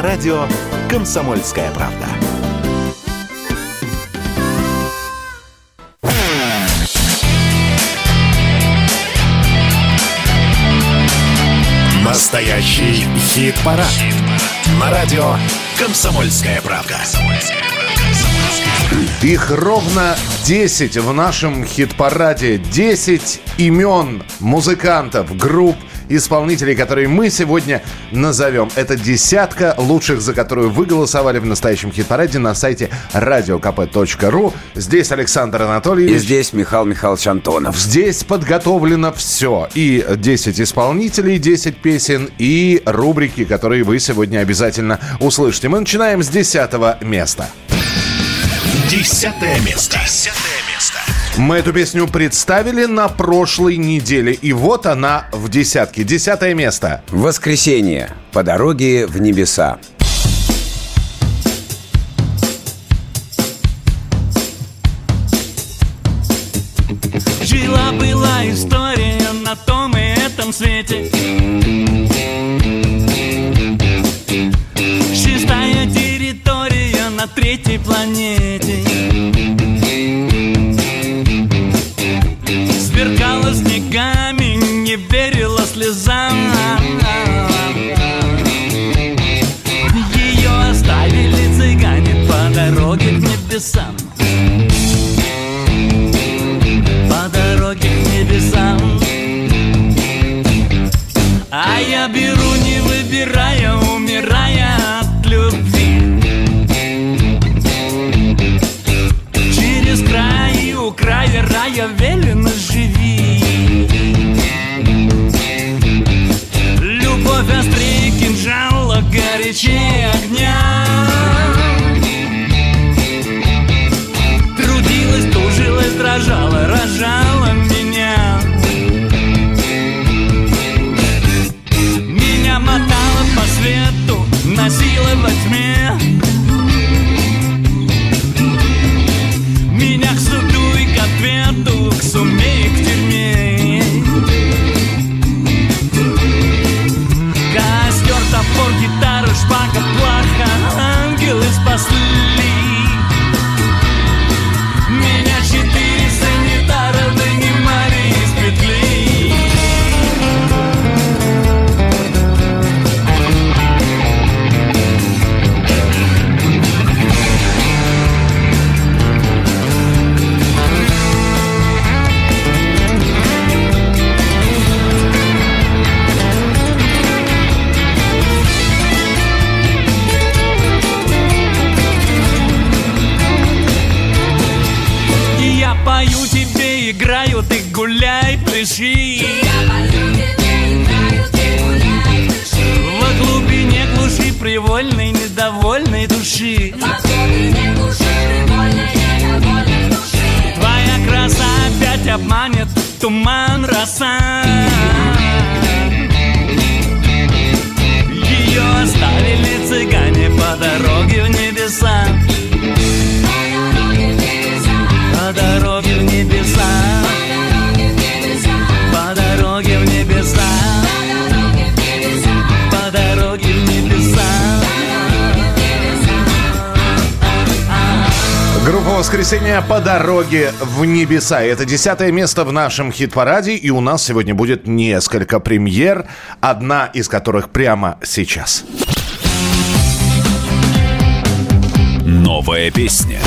на радио «Комсомольская правда». Настоящий хит-парад. Хит на радио «Комсомольская правда». Их ровно 10 в нашем хит-параде. 10 имен музыкантов, групп, исполнителей, которые мы сегодня назовем. Это десятка лучших, за которую вы голосовали в настоящем хит-параде на сайте radiokp.ru. Здесь Александр Анатольевич. И здесь Михаил Михайлович Антонов. Здесь подготовлено все. И 10 исполнителей, 10 песен, и рубрики, которые вы сегодня обязательно услышите. Мы начинаем с десятого места. Десятое место. Десятое мы эту песню представили на прошлой неделе, и вот она в десятке. Десятое место. Воскресенье. По дороге в небеса. Жила-была история на том и этом свете «Воскресенье» по дороге в небеса. Это десятое место в нашем хит-параде, и у нас сегодня будет несколько премьер, одна из которых прямо сейчас. Новая песня.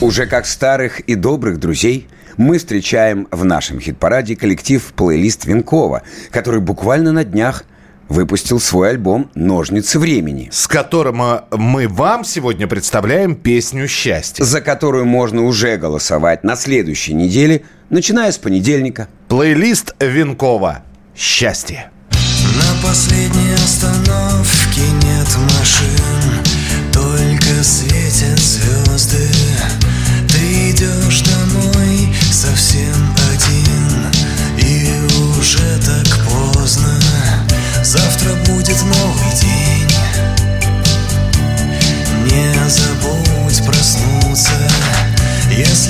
Уже как старых и добрых друзей мы встречаем в нашем хит-параде коллектив плейлист Винкова, который буквально на днях выпустил свой альбом «Ножницы времени», с которым э, мы вам сегодня представляем песню «Счастье», за которую можно уже голосовать на следующей неделе, начиная с понедельника. Плейлист Винкова «Счастье». На последней остановке нет машин, только светят Если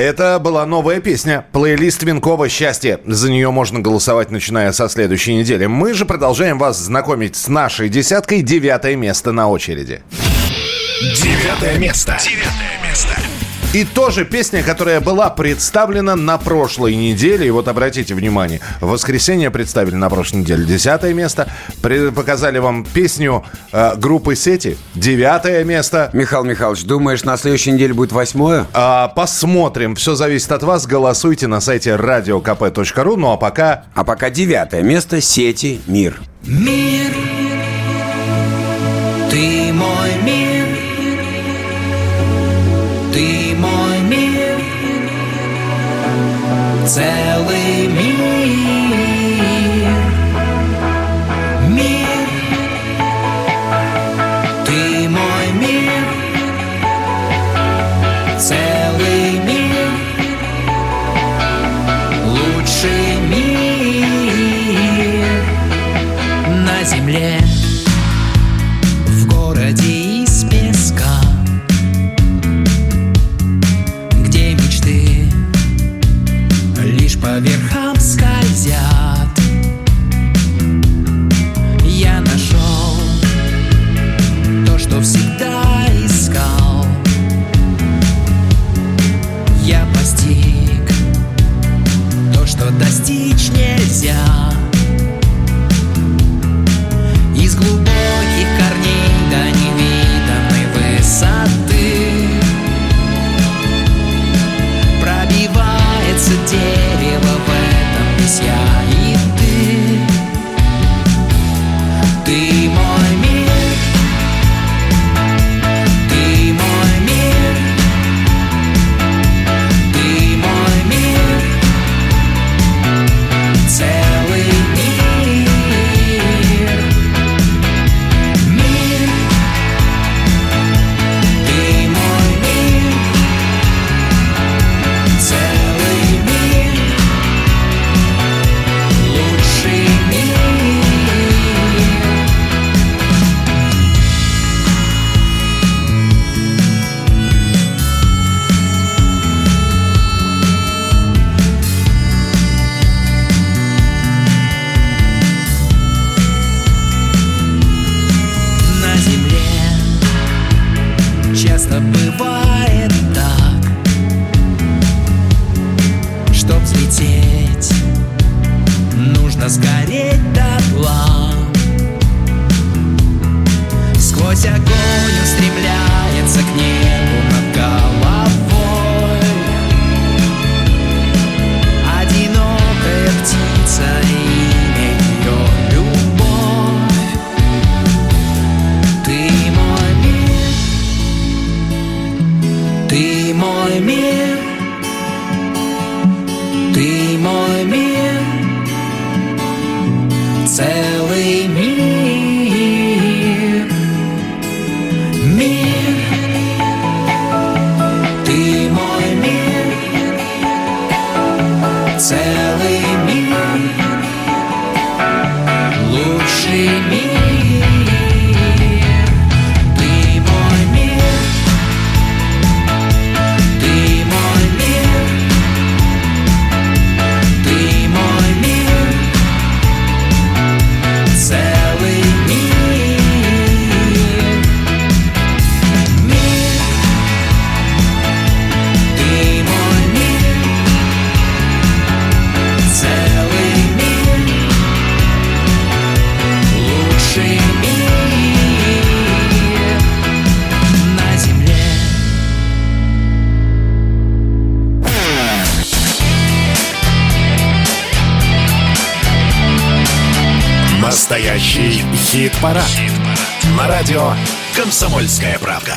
это была новая песня. Плейлист Винкова «Счастье». За нее можно голосовать, начиная со следующей недели. Мы же продолжаем вас знакомить с нашей десяткой. Девятое место на очереди. Девятое место. Девятое. И тоже песня, которая была представлена на прошлой неделе. И вот обратите внимание, в воскресенье представили на прошлой неделе десятое место. Показали вам песню э, группы Сети. Девятое место. Михаил Михайлович, думаешь, на следующей неделе будет восьмое? А, посмотрим. Все зависит от вас. Голосуйте на сайте radiokp.ru. Ну а пока А пока девятое место сети «Мир». Мир, ты целый мир, Настоящий хит-парад. На радио «Комсомольская правда».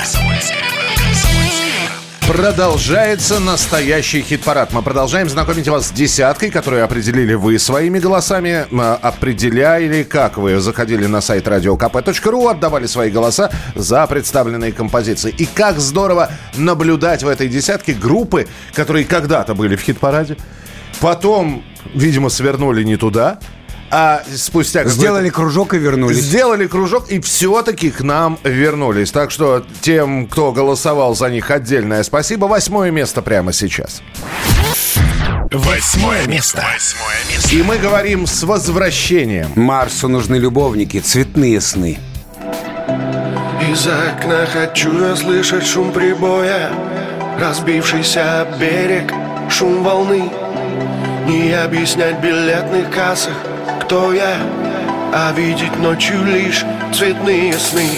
Продолжается настоящий хит-парад. Мы продолжаем знакомить вас с десяткой, которую определили вы своими голосами. М, Определяли, как вы заходили на сайт radiokp.ru, отдавали свои голоса за представленные композиции. И как здорово наблюдать в этой десятке группы, которые когда-то были в хит-параде, потом, видимо, свернули не туда, а спустя Сделали кружок и вернулись. Сделали кружок и все-таки к нам вернулись. Так что тем, кто голосовал за них, отдельное спасибо. Восьмое место прямо сейчас. Восьмое место. Восьмое место. И мы говорим с возвращением. Марсу нужны любовники, цветные сны. Из окна хочу я слышать шум прибоя Разбившийся берег, шум волны Не объяснять билетных кассах, кто я А видеть ночью лишь цветные сны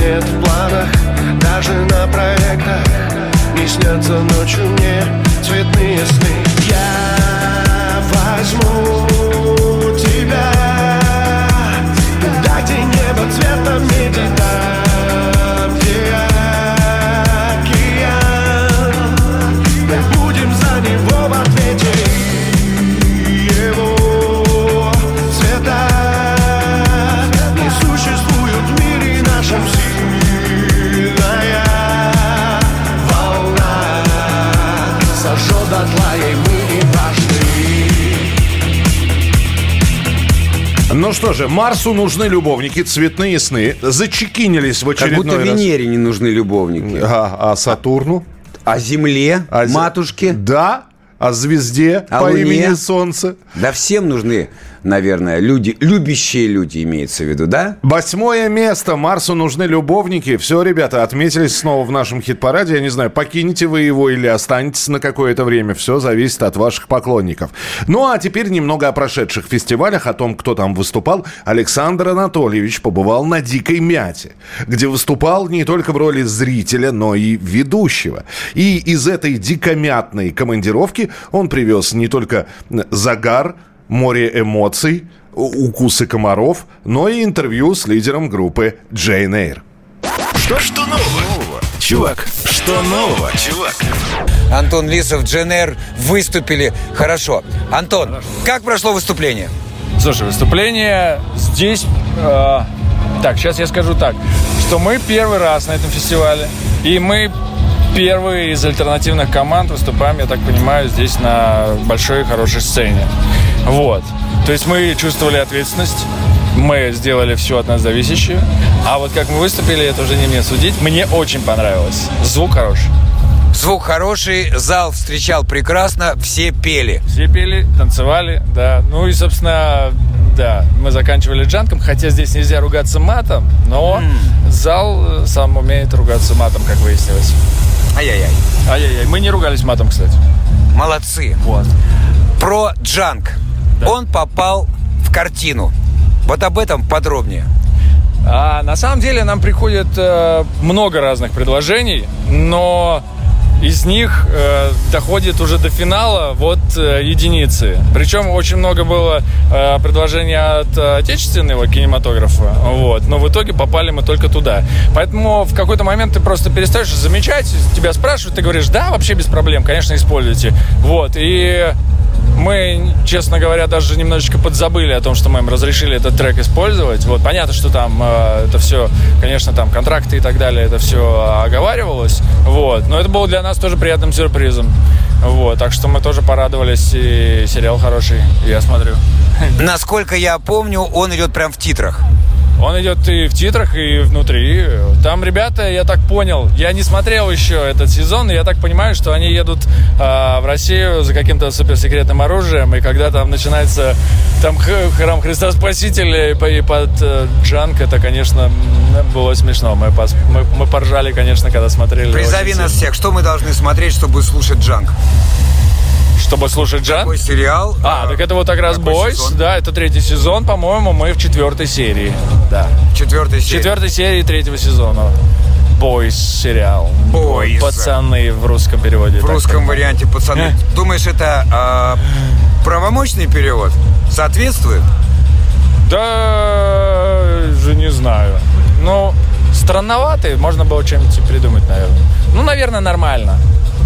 Нет в планах, даже на проектах Не снятся ночью что же, Марсу нужны любовники, цветные сны. Зачекинились в Как будто очередной раз. Венере не нужны любовники. А, а Сатурну? А Земле, А зе- матушке. Да. А звезде А по Луне? имени Солнце? Да всем нужны, наверное, люди, любящие люди имеется в виду, да? Восьмое место. Марсу нужны любовники. Все, ребята, отметились снова в нашем хит-параде. Я не знаю, покинете вы его или останетесь на какое-то время. Все зависит от ваших поклонников. Ну, а теперь немного о прошедших фестивалях, о том, кто там выступал. Александр Анатольевич побывал на «Дикой мяте», где выступал не только в роли зрителя, но и ведущего. И из этой дикомятной командировки он привез не только загар, море эмоций, укусы комаров, но и интервью с лидером группы Джейн Эйр. Что, что нового? Чувак, что нового, чувак? Антон Лисов, Дженер выступили хорошо. Антон, как прошло выступление? Слушай, выступление здесь... э, так, сейчас я скажу так, что мы первый раз на этом фестивале, и мы первые из альтернативных команд выступаем, я так понимаю, здесь на большой хорошей сцене. Вот. То есть мы чувствовали ответственность, мы сделали все от нас зависящее, а вот как мы выступили, это уже не мне судить. Мне очень понравилось. Звук хороший. Звук хороший, зал встречал прекрасно, все пели. Все пели, танцевали, да. Ну и, собственно, да, мы заканчивали джанком, хотя здесь нельзя ругаться матом, но зал э, сам умеет ругаться матом, как выяснилось. Ай-яй-яй. Ай-яй-яй, мы не ругались матом, кстати. Молодцы. Вот. Про Джанк. Да. Он попал в картину. Вот об этом подробнее. А на самом деле нам приходит э, много разных предложений, но из них э, доходит уже до финала вот э, единицы. Причем очень много было э, предложений от э, отечественного кинематографа, вот, но в итоге попали мы только туда. Поэтому в какой-то момент ты просто перестаешь замечать, тебя спрашивают, ты говоришь, да, вообще без проблем, конечно, используйте. Вот, и мы, честно говоря, даже немножечко подзабыли о том, что мы им разрешили этот трек использовать. Вот, понятно, что там э, это все, конечно, там контракты и так далее, это все оговаривалось. Вот, но это было для нас тоже приятным сюрпризом. Вот, так что мы тоже порадовались, и сериал хороший, я смотрю. Насколько я помню, он идет прям в титрах. Он идет и в титрах, и внутри. Там ребята, я так понял, я не смотрел еще этот сезон, и я так понимаю, что они едут а, в Россию за каким-то суперсекретным оружием, и когда там начинается там храм Христа Спасителя и, по- и под э, джанк, это, конечно, было смешно. Мы, пос- мы, мы поржали, конечно, когда смотрели. Призови нас всех. Что мы должны смотреть, чтобы слушать Джанк? Чтобы слушать джанк? Какой сериал? А, так это вот как раз Бойс, сезон? да, это третий сезон, по-моему, мы в четвертой серии, да. Четвертая серия. Четвертой серии третьего сезона. Бойс сериал. Boys. Пацаны в русском переводе. В русском варианте пацаны. Думаешь, это а, правомочный перевод? Соответствует? Да, же не знаю. Ну, странноватый, можно было что-нибудь придумать, наверное. Ну, наверное, нормально.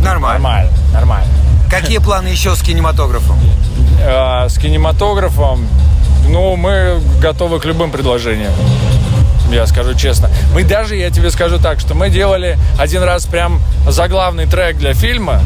Нормально. Нормально, нормально. Какие планы еще с кинематографом? А, с кинематографом, ну, мы готовы к любым предложениям. Я скажу честно. Мы даже, я тебе скажу так, что мы делали один раз прям заглавный трек для фильма.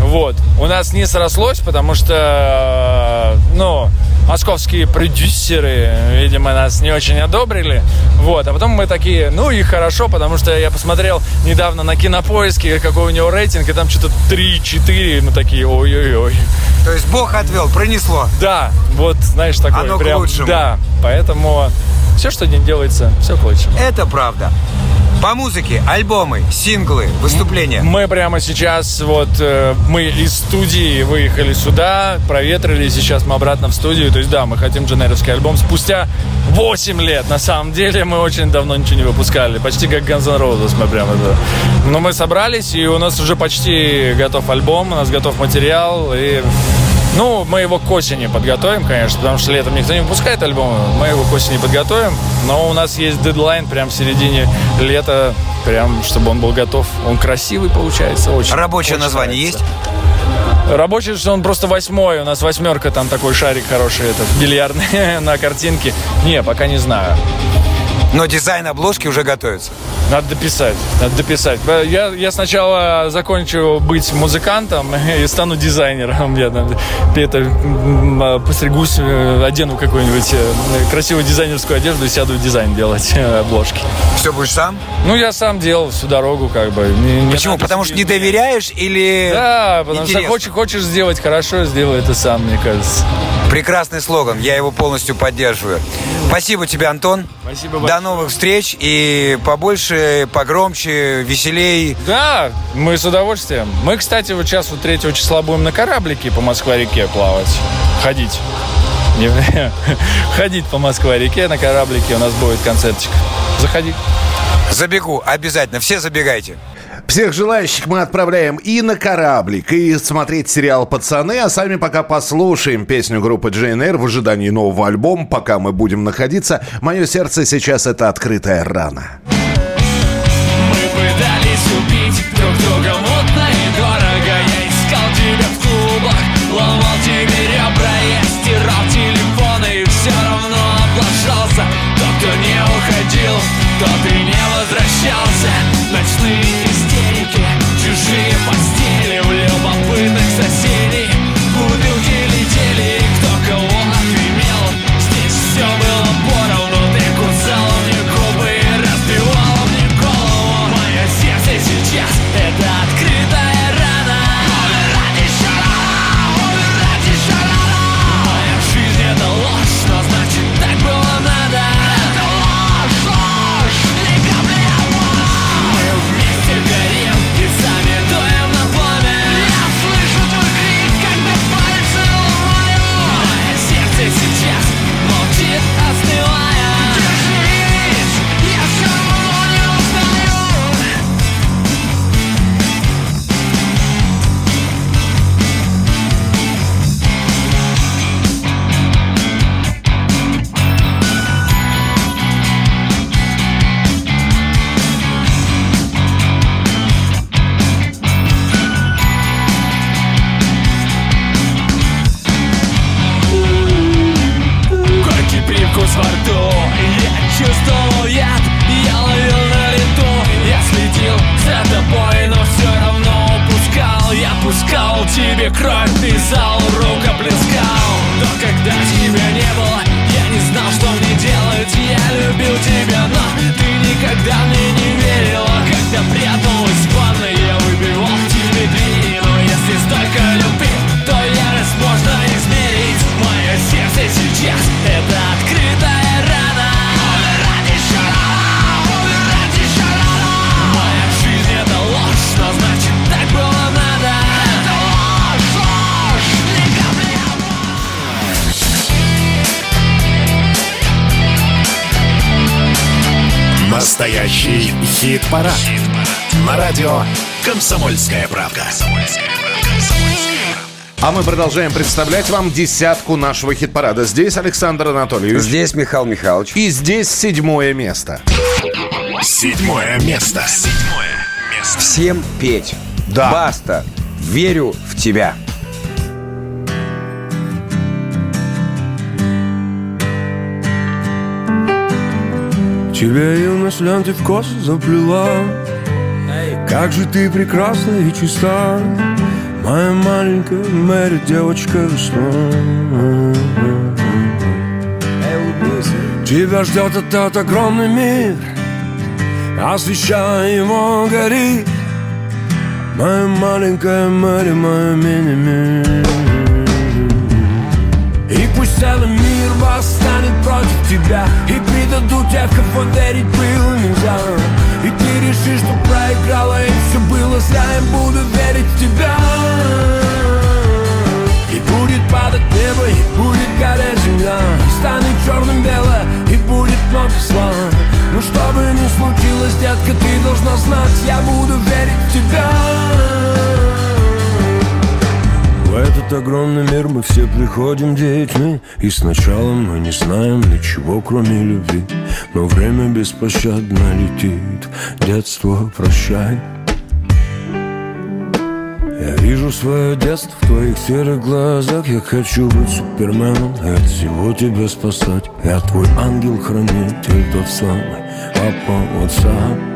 Вот. У нас не срослось, потому что, э, ну, московские продюсеры, видимо, нас не очень одобрили. Вот. А потом мы такие, ну и хорошо, потому что я посмотрел недавно на кинопоиске, какой у него рейтинг, и там что-то 3-4. Мы такие, ой-ой-ой. То есть Бог отвел, пронесло. Да, вот, знаешь, такое Оно к прям... лучшему. Да, поэтому все, что не делается, все к лучшему. Это правда. По музыке, альбомы, синглы, выступления. Мы прямо сейчас, вот, э, мы из студии выехали сюда, проветрили, сейчас мы обратно в студию. То есть, да, мы хотим дженеровский альбом спустя 8 лет. На самом деле, мы очень давно ничего не выпускали. Почти как Guns N' Roses мы прямо, да. Но мы собрались, и у нас уже почти готов альбом, у нас готов материал, и... Ну, мы его к осени подготовим, конечно, потому что летом никто не выпускает альбомы. Мы его к осени подготовим, но у нас есть дедлайн прям в середине лета, прям чтобы он был готов. Он красивый получается, очень. Рабочее очень название нравится. есть? Рабочий, что он просто восьмой. У нас восьмерка, там такой шарик хороший, этот, бильярдный на картинке. Не, пока не знаю. Но дизайн обложки уже готовится. Надо дописать, надо дописать. Я, я сначала закончу быть музыкантом и стану дизайнером. Я там это, м, постригусь, э, одену какую-нибудь э, красивую дизайнерскую одежду и сяду в дизайн делать э, обложки. Все будешь сам? Ну, я сам делал всю дорогу, как бы. Не- Почему? надо Потому что не доверяешь или... Да, потому Интересно. что хочешь, хочешь сделать хорошо, сделай это сам, мне кажется. Прекрасный слоган, я его полностью поддерживаю. Спасибо тебе, Антон. Спасибо До большое. Новых встреч и побольше, погромче, веселей. Да, мы с удовольствием. Мы, кстати, вот сейчас вот 3 числа будем на кораблике по Москва-реке плавать. Ходить. Не- Ходить по Москва-реке на кораблике. У нас будет концертик. Заходи. Забегу, обязательно. Все забегайте. Всех желающих мы отправляем и на кораблик, и смотреть сериал «Пацаны», а сами пока послушаем песню группы GNR в ожидании нового альбома, пока мы будем находиться. Мое сердце сейчас это открытая рана. Мы пытались убить друг друга мутно и дорого Я искал тебя в клубах, ломал тебе ребра Я стирал телефоны и все равно облажался Тот, кто не уходил, тот и не возвращался Ночные чужие постели В любопытных соседей тебе кровь Ты зал рука плескал. Но когда тебя не было Я не знал, что мне делать. Я любил тебя, но ты никогда мне не Настоящий хит-парад. На радио «Комсомольская правка». А мы продолжаем представлять вам десятку нашего хит-парада. Здесь Александр Анатольевич. Здесь Михаил Михайлович. И здесь седьмое место. Седьмое место. Седьмое место. Всем петь. Да. Баста. Верю в тебя. Тебя юность ленты в косы заплела. Как же ты прекрасна и чиста Моя маленькая Мэри, девочка весна. Тебя ждет этот огромный мир Освещая его горит. Моя маленькая Мэри, моя мини-мир. И пусть целый мир восстанет против тебя. И предадут тех, кого верить было нельзя. И ты решишь, что проиграла и все было зря. Я буду верить в тебя. И будет падать небо, и будет гореть земля. И станет черным белое, и будет много зла. Но что бы ни случилось, детка, ты должна знать Я буду верить в тебя в этот огромный мир мы все приходим детьми И сначала мы не знаем ничего, кроме любви. Но время беспощадно летит Детство, прощай. Я вижу свое детство в твоих серых глазах Я хочу быть суперменом и от всего тебя спасать. Я твой ангел-хранитель, тот самый папа WhatsApp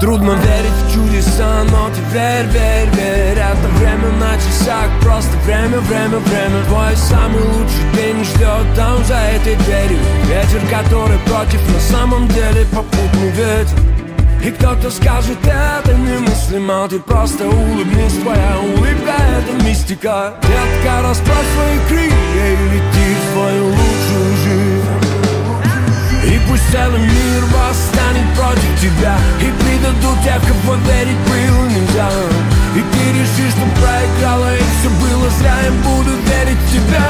Трудно верить в чудеса, но ты верь, верь, Это время на часах, просто время, время, время. Твой самый лучший день ждет там за этой дверью. Ветер, который против, на самом деле попутный ветер. И кто-то скажет, это немыслимо Ты просто улыбнись, твоя улыбка это мистика. Детка, расправь свои крылья и лети в свою и пусть целый мир восстанет против тебя И предадут тех, кого верить было нельзя И ты решишь, что проиграла и все было зря Я буду верить в тебя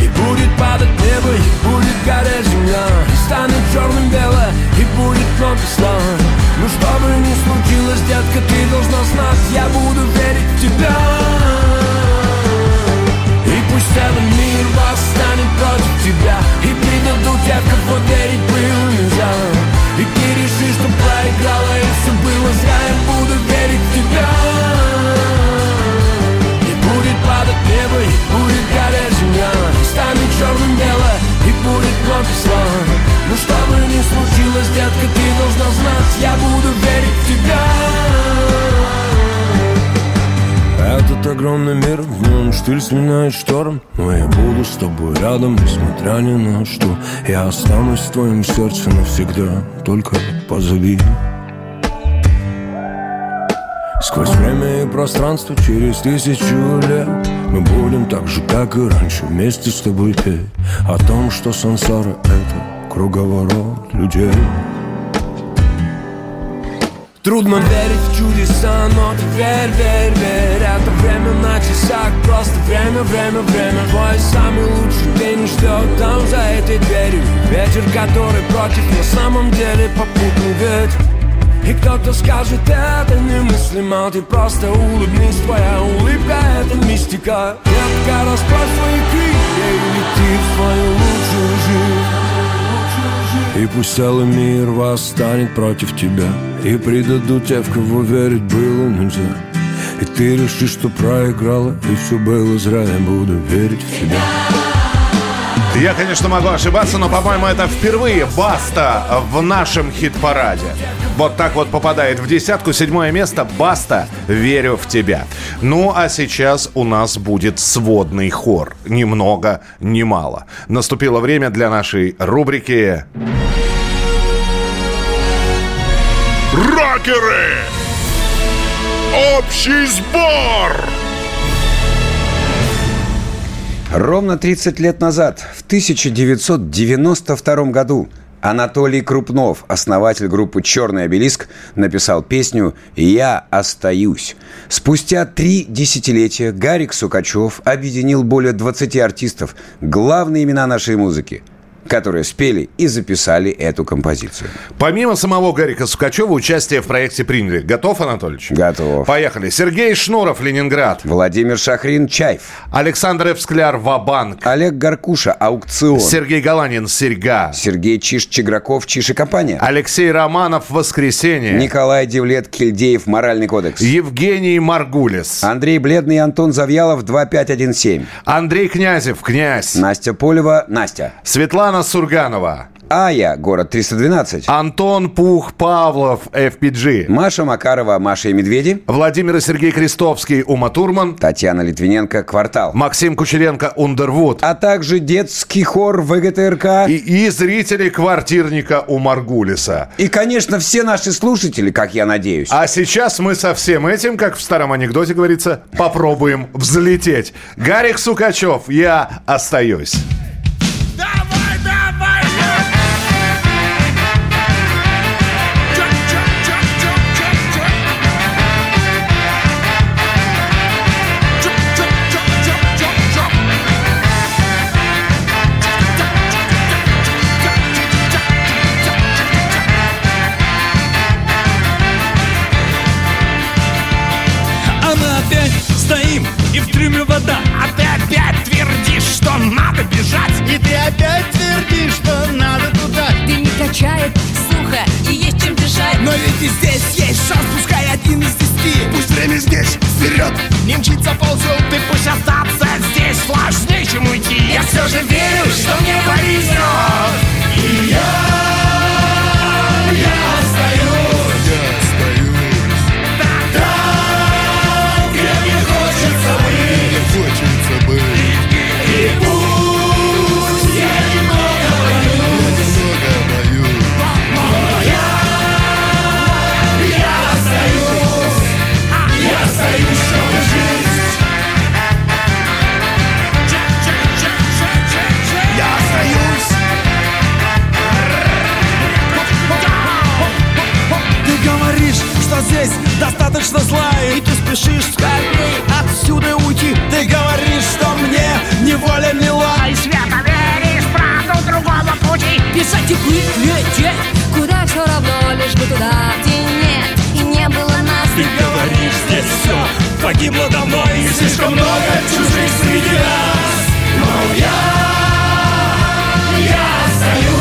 И будет падать небо, и будет гореть земля И станет черным белое, и штиль сменяет шторм. Но я буду с тобой рядом, несмотря ни на что. Я останусь в твоем сердце навсегда, только позови. Сквозь время и пространство через тысячу лет Мы будем так же, как и раньше, вместе с тобой петь О том, что сансара — это круговорот людей Трудно верить в чудеса, но ты верь, верь, верь. Это время на часах, просто время, время, время. Твой самый лучший день ждет там за этой дверью. Ветер, который против, на самом деле попутный ветер. И кто-то скажет, это немыслимо Ты просто улыбнись, твоя улыбка это мистика. Детка, расправь свои крылья и лети в свою лучшую жизнь И пусть целый мир восстанет против тебя И предадут тех, в кого верить было нельзя. И ты решишь, что проиграла И все было зря, я буду верить в тебя Я, конечно, могу ошибаться, но, по-моему, это впервые Баста в нашем хит-параде. Вот так вот попадает в десятку. Седьмое место Баста «Верю в тебя». Ну, а сейчас у нас будет сводный хор. Ни много, ни мало. Наступило время для нашей рубрики Рокеры! Общий сбор! Ровно 30 лет назад, в 1992 году, Анатолий Крупнов, основатель группы «Черный обелиск», написал песню «Я остаюсь». Спустя три десятилетия Гарик Сукачев объединил более 20 артистов, главные имена нашей музыки, которые спели и записали эту композицию. Помимо самого Гарика Сукачева, участие в проекте приняли. Готов, Анатольевич? Готов. Поехали. Сергей Шнуров, Ленинград. Владимир Шахрин «Чайф», Александр Эвскляр, Вабанк. Олег Гаркуша «Аукцион», Сергей Галанин, Серьга. Сергей Чиш-Чиграков «Чиш и компания», Алексей Романов, Воскресенье. Николай Девлет Кильдеев «Моральный кодекс», Евгений Маргулис. Андрей Бледный Антон Завьялов 2517. Андрей Князев, князь. Настя Полева, Настя. Светлана Сурганова. Ая, город 312. Антон Пух Павлов, FPG. Маша Макарова, Маша и Медведи. Владимир и Сергей Крестовский, Ума Турман. Татьяна Литвиненко, Квартал. Максим Кучеренко, Ундервуд. А также детский хор ВГТРК. И, И, и зрители квартирника у Маргулиса. конечно, все наши слушатели, как я надеюсь. А сейчас мы со всем этим, как в старом анекдоте говорится, попробуем взлететь. Гарик Сукачев, я остаюсь. И здесь есть шанс, пускай один из десяти. Пусть время здесь, вперед, не мчится ползет Ты пусть остаться здесь. Сложнее, чем уйти. Я все же верю, что мне повезет достаточно зла И ты спешишь скорей отсюда уйти Ты говоришь, что мне неволя мила И свято веришь правду другого пути. Бежать и лететь Куда все равно, лишь бы туда, где нет И не было нас Ты говоришь, здесь все погибло давно И слишком много чужих среди нас Но я, я остаюсь.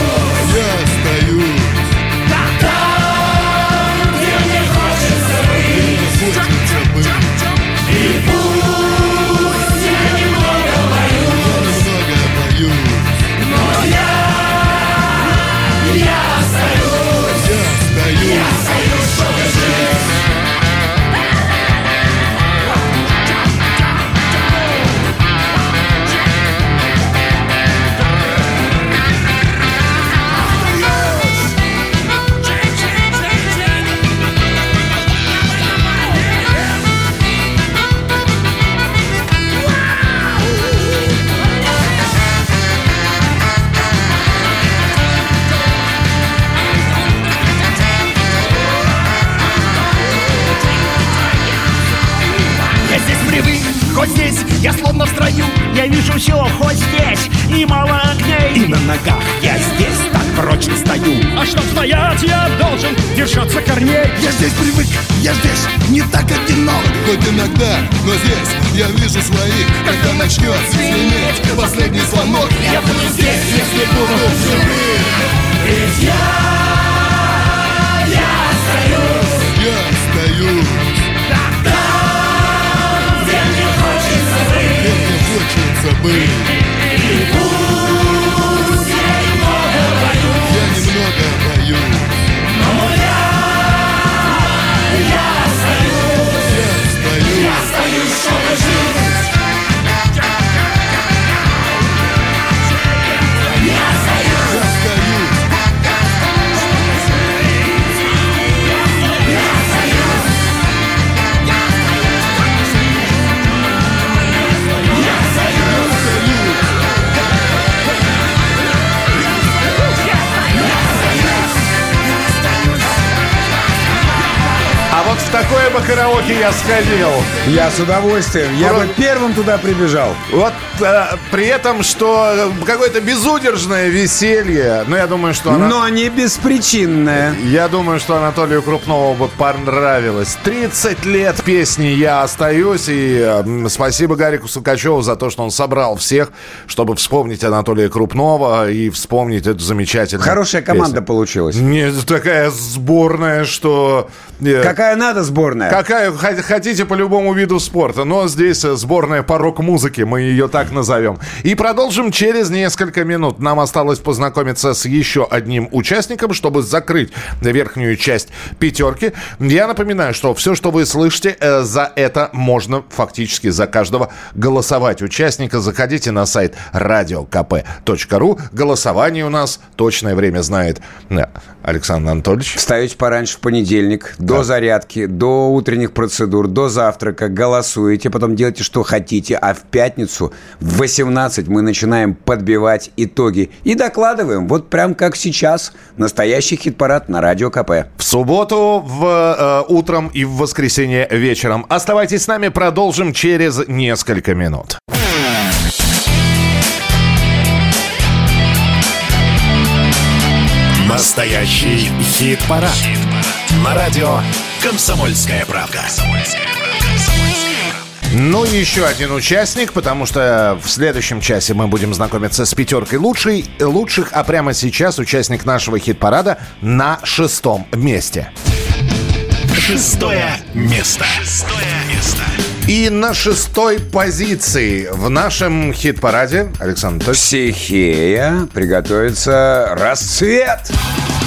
Я с удовольствием. Я бы первым туда прибежал. Вот э, при этом, что э, какое-то безудержное веселье. Но я думаю, что она... Но не беспричинное. Я думаю, что Анатолию Крупнову бы понравилось. 30 лет песни «Я остаюсь». И э, спасибо Гарику Сукачеву за то, что он собрал всех, чтобы вспомнить Анатолия Крупнова и вспомнить эту замечательную Хорошая команда песню. получилась. Нет, такая сборная, что... э, Какая надо сборная? Какая хотите по любому виду спорта, но здесь э, сборная по рок-музыке, мы ее так назовем. И продолжим через несколько минут. Нам осталось познакомиться с еще одним участником, чтобы закрыть верхнюю часть пятерки. Я напоминаю, что все, что вы слышите, э, за это можно фактически за каждого голосовать. Участника заходите на сайт radiokp.ru. Голосование у нас, точное время знает э, Александр Анатольевич. Встаете пораньше в понедельник, до зарядки, до утренних процедур, до завтрака, голосуете, потом делаете, что хотите, а в пятницу в 18 мы начинаем подбивать итоги и докладываем, вот прям как сейчас, настоящий хит-парад на Радио КП. В субботу в, э, утром и в воскресенье вечером. Оставайтесь с нами, продолжим через несколько минут. Настоящий хит-парад. На радио «Комсомольская правда». Ну и еще один участник, потому что в следующем часе мы будем знакомиться с пятеркой лучшей, лучших, а прямо сейчас участник нашего хит-парада на шестом месте. Шестое место. Шестое место. И на шестой позиции в нашем хит-параде, Александр, Психея, приготовится расцвет. Беспричинный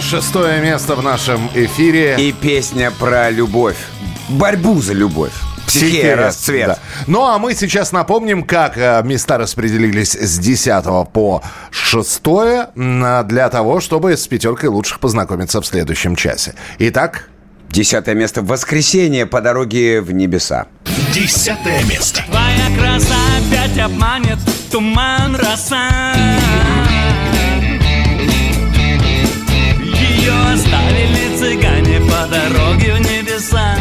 шестое место в нашем эфире. И песня про любовь. Борьбу за любовь. Психея, расцвет. Да. Ну а мы сейчас напомним, как э, места распределились с 10 по 6 м, для того, чтобы с пятеркой лучших познакомиться в следующем часе. Итак, Десятое место. Воскресенье по дороге в небеса. Десятое место. Твоя краса опять обманет туман роса дороге в небеса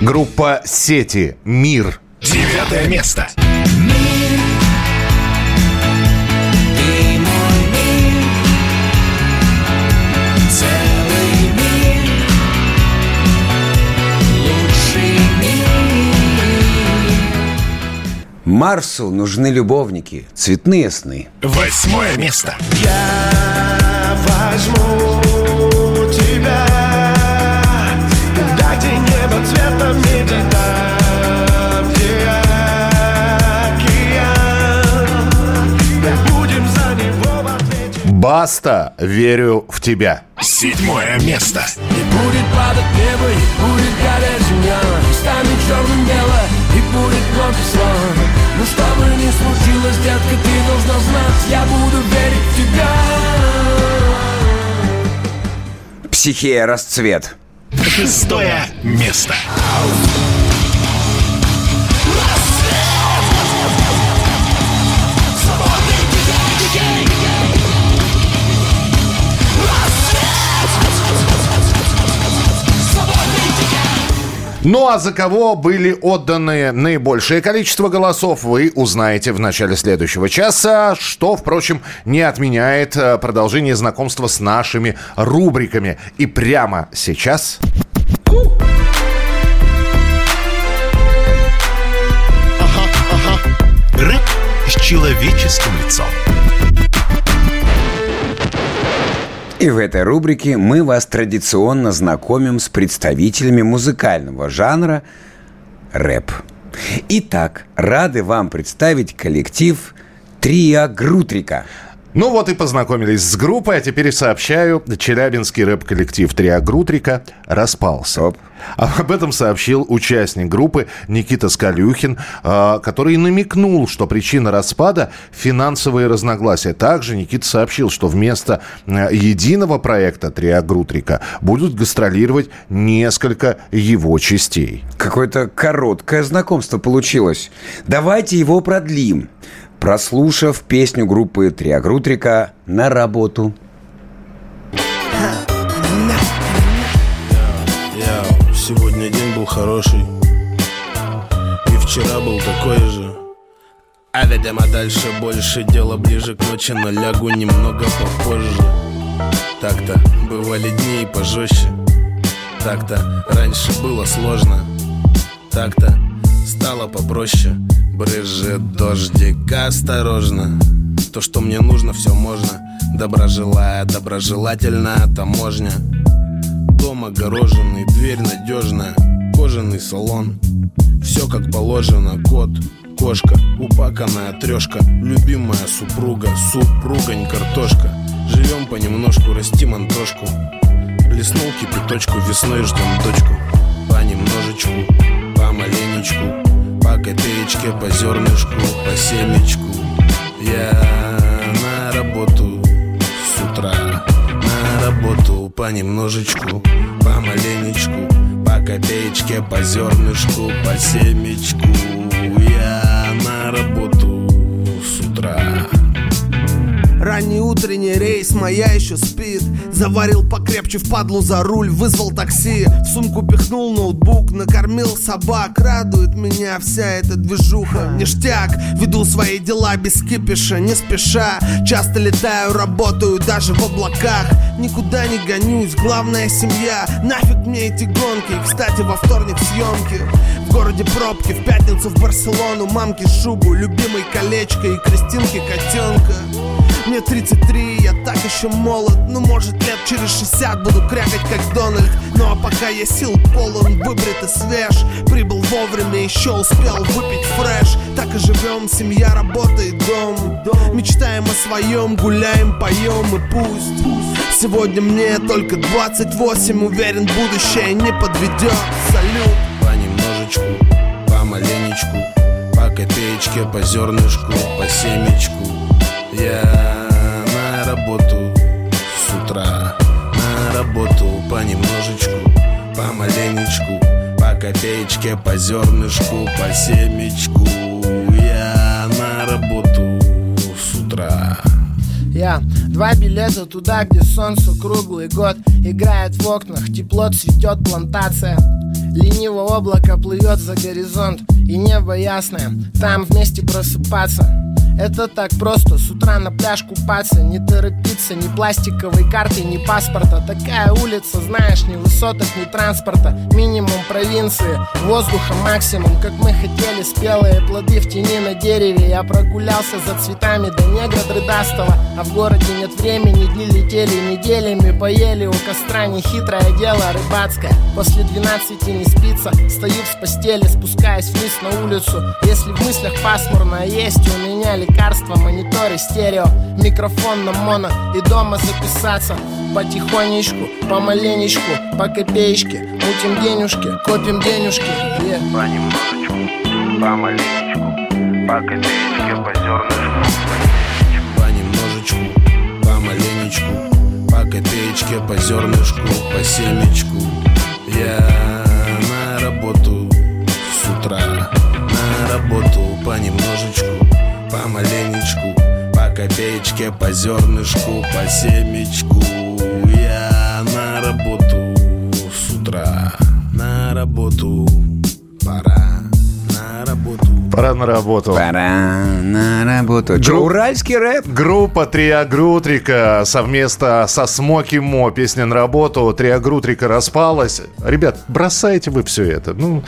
группа «Сети. Мир». Девятое место. Мир, ты мой мир, целый мир, лучший мир. Марсу нужны любовники, цветные сны. Восьмое место. Я возьму тебя него в ответе Баста, верю в тебя. Седьмое место. И будет падать небо, и будет гореть земля И станет черным бело, и будет много слов Но что бы ни случилось, детка, ты должна знать Я буду верить в тебя Психея расцвет. Шестое место. Ну а за кого были отданы наибольшее количество голосов, вы узнаете в начале следующего часа, что, впрочем, не отменяет э, продолжение знакомства с нашими рубриками. И прямо сейчас... Человеческим лицом. И в этой рубрике мы вас традиционно знакомим с представителями музыкального жанра рэп. Итак, рады вам представить коллектив Триа Грутрика. Ну вот и познакомились с группой, а теперь сообщаю, челябинский рэп-коллектив Триагрутрика распался. Оп. А Об этом сообщил участник группы Никита Скалюхин, э, который намекнул, что причина распада – финансовые разногласия. Также Никита сообщил, что вместо э, единого проекта Триагрутрика будут гастролировать несколько его частей. Какое-то короткое знакомство получилось. Давайте его продлим, прослушав песню группы Триагрутрика «На работу». Я сегодня день был хороший И вчера был такой же. А видимо дальше больше Дело ближе к ночи, но лягу немного попозже. Так-то бывали дни и пожестче. Так-то раньше было сложно. Так-то стало попроще Брызжет дождик, осторожно То, что мне нужно, все можно Добра желая, доброжелательная таможня Дом огороженный, дверь надежная, кожаный салон. Все как положено, кот, кошка, упаканная трешка, любимая супруга, супругань, картошка. Живем понемножку, растим антошку. Плеснул кипяточку, весной ждем дочку. Понемножечку, помаленечку, по копеечке, по зернышку, по семечку. Я на работу с утра на работу понемножечку, помаленечку, по копеечке, по зернышку, по семечку. Я на работу с утра. Ранний утренний рейс, моя еще спит. Заварил покрепче в падлу за руль, вызвал такси. В сумку пихнул ноутбук, накормил собак. Радует меня вся эта движуха. Ништяк, веду свои дела без кипиша, не спеша. Часто летаю, работаю даже в облаках. Никуда не гонюсь, главная семья. Нафиг мне эти гонки, кстати во вторник съемки В городе пробки, в пятницу в Барселону. Мамке шубу, любимой колечко и Кристинке котенка мне 33, я так еще молод. Ну, может, лет через 60 буду крякать, как Дональд. Ну, а пока я сил полон, выбрит и свеж. Прибыл вовремя, еще успел выпить фреш. Так и живем, семья, работа и дом. Мечтаем о своем, гуляем, поем и пусть. Сегодня мне только 28 Уверен, будущее не подведет Салют! Понемножечку, помаленечку, по копеечке, по зернышку, по семечку. Я на работу с утра, на работу понемножечку, помаленечку, по копеечке, по зернышку, по семечку. Я на работу с утра. Я два билета туда, где солнце круглый год Играет в окнах, тепло цветет плантация Лениво облако плывет за горизонт и небо ясное Там вместе просыпаться это так просто, с утра на пляж купаться Не торопиться, ни пластиковой карты, ни паспорта. Такая улица, знаешь, ни высоток, ни транспорта. Минимум провинции, воздуха максимум. Как мы хотели, спелые плоды в тени на дереве. Я прогулялся за цветами до негра дрыдастого. А в городе нет времени, дни летели неделями Поели. У костра, нехитрое дело рыбацкое. После 12 не спится, встают с постели Спускаясь вниз на улицу. Если в мыслях пасмурно, есть у меня лекарства Мониторы, стерео, микрофон на моно И дома записаться. Потихонечку, помаленечку По копеечке, мутим денежки, копим денежки yeah. Понемножечку, помаленечку По копеечке, по зернышку. Понемножечку, помаленечку По копеечке, по зернышку, по семечку. Я на работу помаленечку По копеечке, по зернышку, по семечку Я на работу с утра На работу пора На работу Пора на работу. Пора на работу. Групп- уральский рэп? Группа Триагрутрика совместно со Смоки Мо. Песня на работу. Триагрутрика распалась. Ребят, бросайте вы все это. Ну,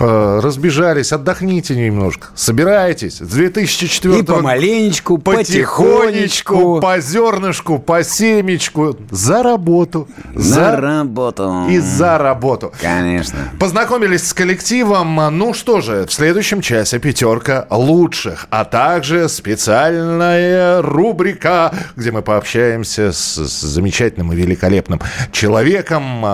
разбежались, отдохните немножко. Собирайтесь. С 2004 И помаленечку, потихонечку, потихонечку. по зернышку, по семечку. За работу. На За работу. и за работу. Конечно. Познакомились с коллективом. Ну что же, в следующем часе пятерка лучших, а также специальная рубрика, где мы пообщаемся с, с замечательным и великолепным человеком.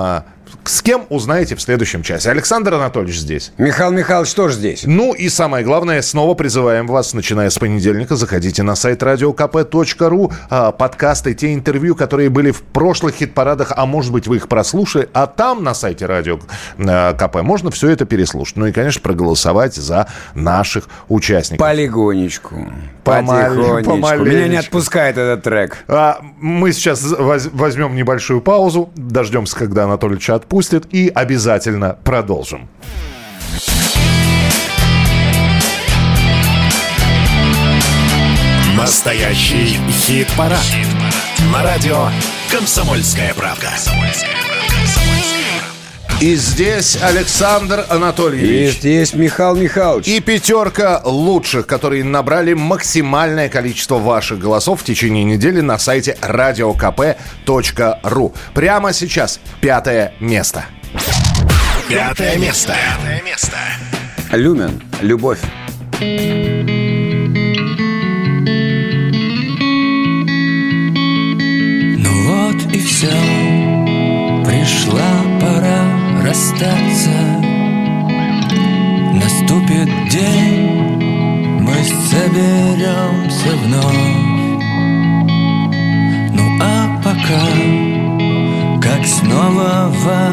А, С кем узнаете в следующем часе. Александр Анатольевич здесь. Михаил Михайлович тоже здесь. Ну и самое главное, снова призываем вас, начиная с понедельника, заходите на сайт radiokp.ru, а, подкасты, те интервью, которые были в прошлых хит-парадах, а может быть вы их прослушали, а там на сайте Радио э, КП можно все это переслушать. Ну и, конечно, проголосовать за наших участников. Полигонечку. Потихонечку. Меня не помаленечку. отпускает этот трек. А, мы сейчас воз- возьмем небольшую паузу, дождемся, когда Анатольевич отпустит, и обязательно продолжим. Настоящий хит-парад. На радио «Комсомольская правда». И здесь Александр И Анатольевич. здесь Михаил Михайлович. И пятерка лучших, которые набрали максимальное количество ваших голосов в течение недели на сайте radiokp.ru. Прямо сейчас пятое место. Пятое место. Пятое место. Люмен. Любовь. Ну вот и все, расстаться. Наступит день, мы соберемся вновь. Ну а пока, как с нового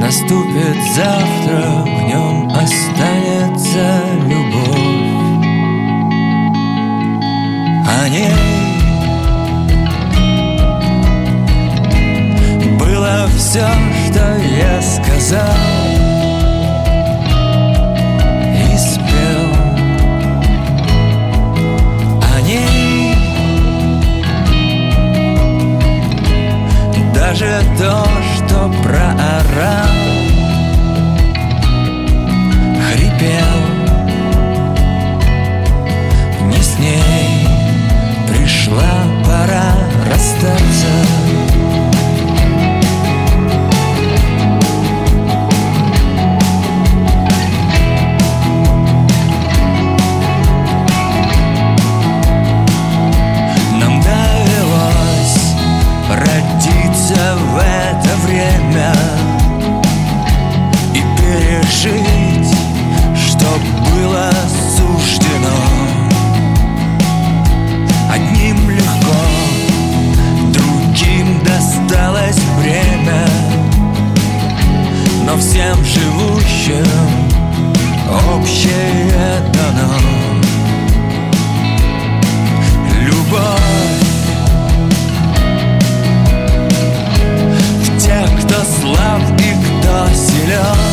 Наступит завтра, в нем останется любовь. О ней было все, что я сказал и спел. О ней даже то, что проорал, хрипел. Не с ней пришла пора расстаться. Пережить, что было суждено. Одним легко, другим досталось время. Но всем живущим общее дано. Любовь. В тех, кто слаб и кто силен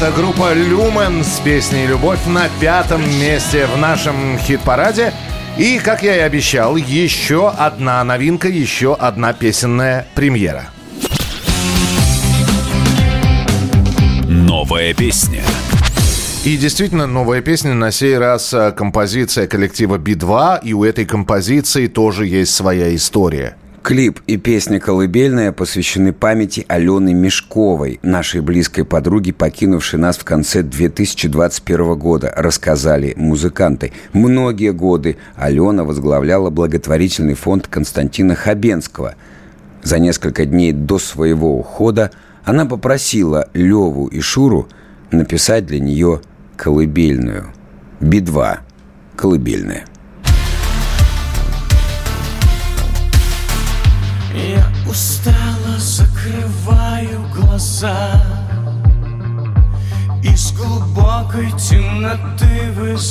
Это группа «Люмен» с песней «Любовь» на пятом месте в нашем хит-параде. И, как я и обещал, еще одна новинка, еще одна песенная премьера. Новая песня. И действительно, новая песня, на сей раз э, композиция коллектива Би-2, и у этой композиции тоже есть своя история. Клип и песня «Колыбельная» посвящены памяти Алены Мешковой, нашей близкой подруги, покинувшей нас в конце 2021 года, рассказали музыканты. Многие годы Алена возглавляла благотворительный фонд Константина Хабенского. За несколько дней до своего ухода она попросила Леву и Шуру написать для нее колыбельную. Би-2. Колыбельная. Устало закрываю глаза. Из глубокой темноты вызываю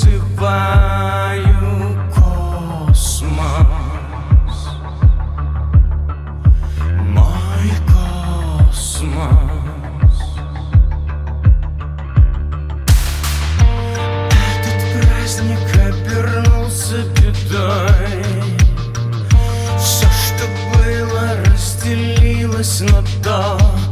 космос. Мой космос. Этот праздник обернулся бедой разделилось на до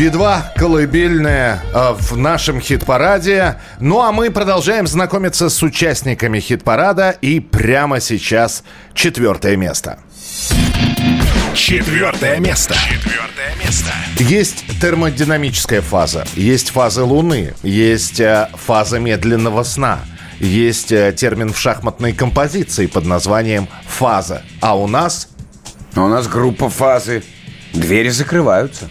Би-2 колыбельная э, в нашем хит-параде. Ну а мы продолжаем знакомиться с участниками хит-парада. И прямо сейчас четвертое место. Четвертое место. Четвертое место. Есть термодинамическая фаза, есть фаза Луны, есть э, фаза медленного сна, есть э, термин в шахматной композиции под названием фаза. А у нас А у нас группа фазы. Двери закрываются.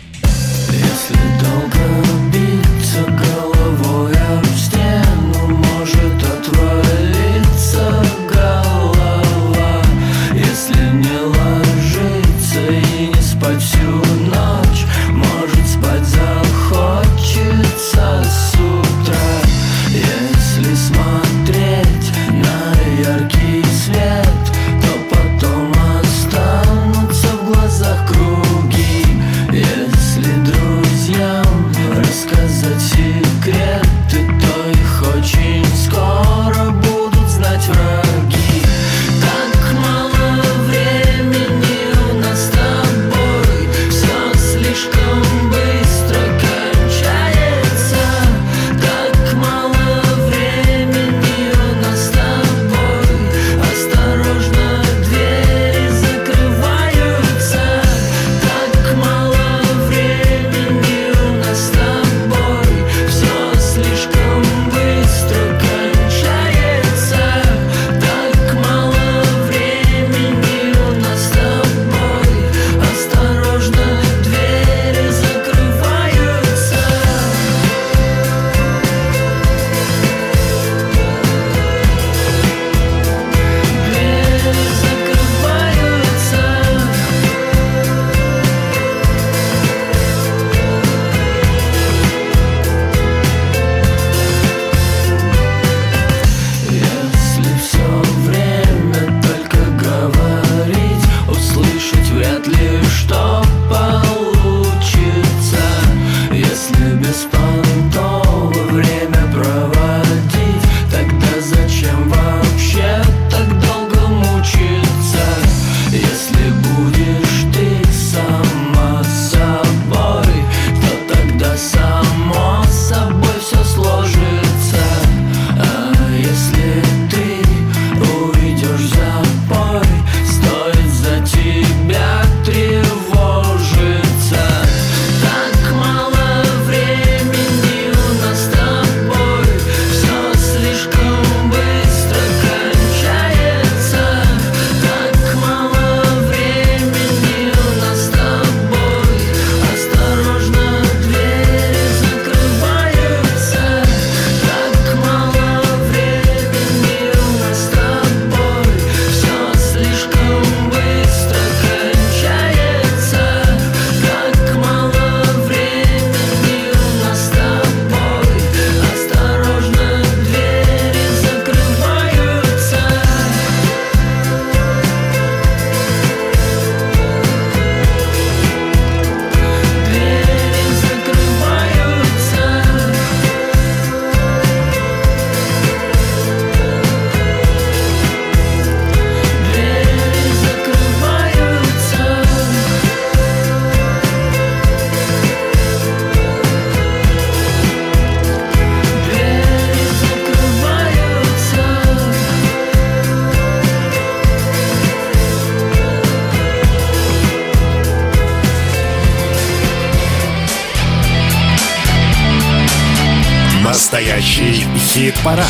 Настоящий хит-парад.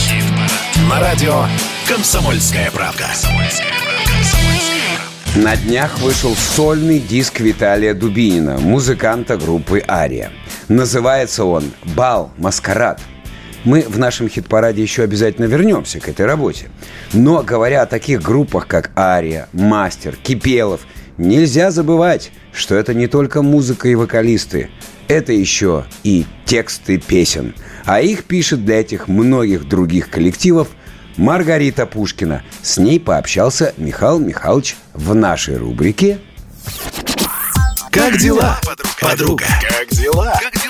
На радио «Комсомольская правда». На днях вышел сольный диск Виталия Дубинина, музыканта группы «Ария». Называется он «Бал. Маскарад». Мы в нашем хит-параде еще обязательно вернемся к этой работе. Но говоря о таких группах, как «Ария», «Мастер», «Кипелов», нельзя забывать, что это не только музыка и вокалисты. Это еще и тексты песен. А их пишет для этих многих других коллективов Маргарита Пушкина. С ней пообщался Михаил Михайлович в нашей рубрике Как дела, подруга? Как дела? Как дела, подруга?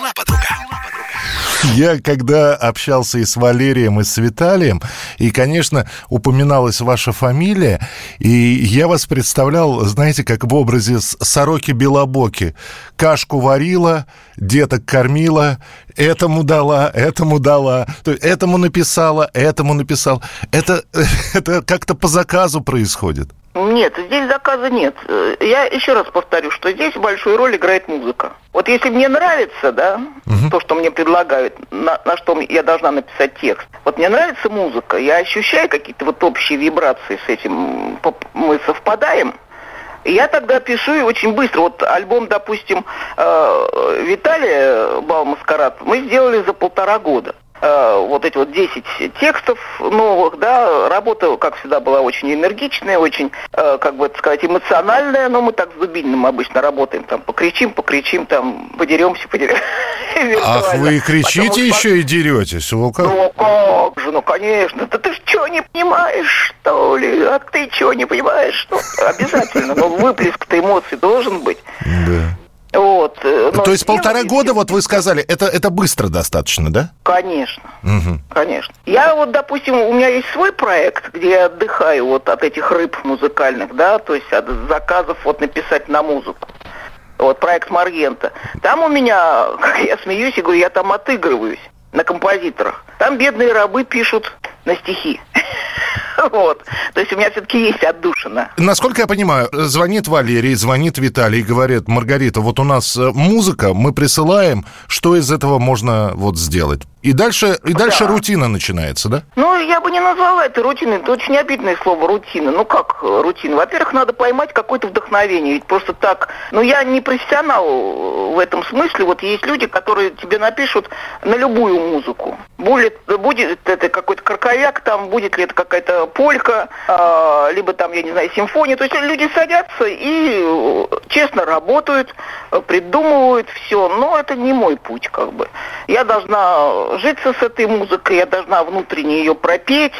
Я когда общался и с Валерием, и с Виталием, и, конечно, упоминалась ваша фамилия, и я вас представлял, знаете, как в образе сороки Белобоки. Кашку варила, деток кормила, этому дала, этому дала, то этому написала, этому написал. Это, это как-то по заказу происходит. Нет, здесь заказа нет. Э, Я еще раз повторю, что здесь большую роль играет музыка. Вот если мне нравится, да, то, что мне предлагают, на, на что я должна написать текст. Вот мне нравится музыка, я ощущаю какие-то вот общие вибрации с этим, мы совпадаем. Я тогда пишу и очень быстро. Вот альбом, допустим, э, Виталия Бал Маскарад мы сделали за полтора года. Э, вот эти вот 10 текстов новых, да, работа, как всегда, была очень энергичная, очень, э, как бы это сказать, эмоциональная, но мы так с Дубининым обычно работаем, там, покричим, покричим, там, подеремся, подеремся. Ах, вы кричите что- еще и деретесь. О, как? ну как же, ну конечно. Да ты что, не понимаешь, что ли? А ты что, не понимаешь? Ну, обязательно. Но выплеск-то эмоций должен быть. Да. Вот. э, То есть полтора года, вот вы сказали, это, это быстро достаточно, да? Конечно. Мгм. Конечно. Я вот, допустим, у меня есть свой проект, где я отдыхаю вот от этих рыб музыкальных, да, то есть от заказов вот написать на музыку. Вот проект Маргента. Там у меня, как я смеюсь и говорю, я там отыгрываюсь на композиторах. Там бедные рабы пишут на стихи. Вот. То есть у меня все-таки есть отдушина. Насколько я понимаю, звонит Валерий, звонит Виталий и говорит, Маргарита, вот у нас э, музыка, мы присылаем, что из этого можно вот сделать? И дальше, и дальше рутина начинается, да? Ну, я бы не назвала это рутиной. Это очень обидное слово рутина. Ну, как э, рутина? Во-первых, надо поймать какое-то вдохновение. Ведь просто так... Ну, я не профессионал э, в этом смысле. Вот есть люди, которые тебе напишут на любую музыку. Будет, будет это какой-то карковяк там, будет ли это какая-то полька, а, либо там, я не знаю, симфония. То есть люди садятся и э, честно работают, придумывают все. Но это не мой путь, как бы. Я должна житься с этой музыкой, я должна внутренне ее пропеть,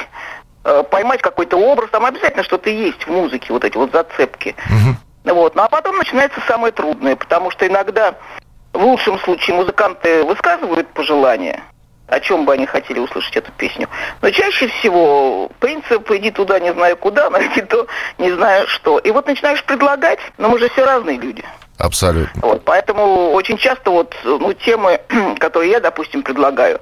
э, поймать какой-то образ. Там обязательно что-то есть в музыке, вот эти вот зацепки. Вот. Ну а потом начинается самое трудное, потому что иногда, в лучшем случае, музыканты высказывают пожелания, о чем бы они хотели услышать эту песню. Но чаще всего принцип «иди туда, не знаю куда, найди то, не знаю что». И вот начинаешь предлагать, но мы же все разные люди. Абсолютно. Вот, поэтому очень часто вот ну, темы, которые я, допустим, предлагаю,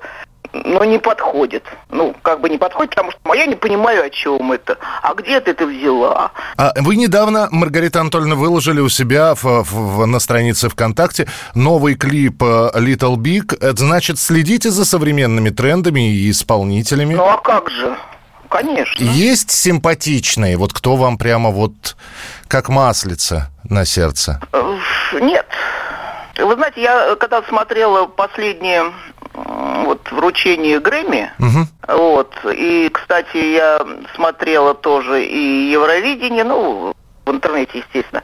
но не подходят. Ну, как бы не подходят, потому что я не понимаю, о чем это. А где ты это взяла? А вы недавно, Маргарита Анатольевна, выложили у себя в, в- на странице ВКонтакте новый клип э, Little Big. Это значит, следите за современными трендами и исполнителями. Ну, а как же? Конечно. Есть симпатичные, вот кто вам прямо вот как маслица на сердце? Э, Нет. Вы знаете, я э, когда смотрела последнее м, вот вручение Грэмми, Мгм. вот, и, кстати, я смотрела тоже и Евровидение, ну, в интернете, естественно.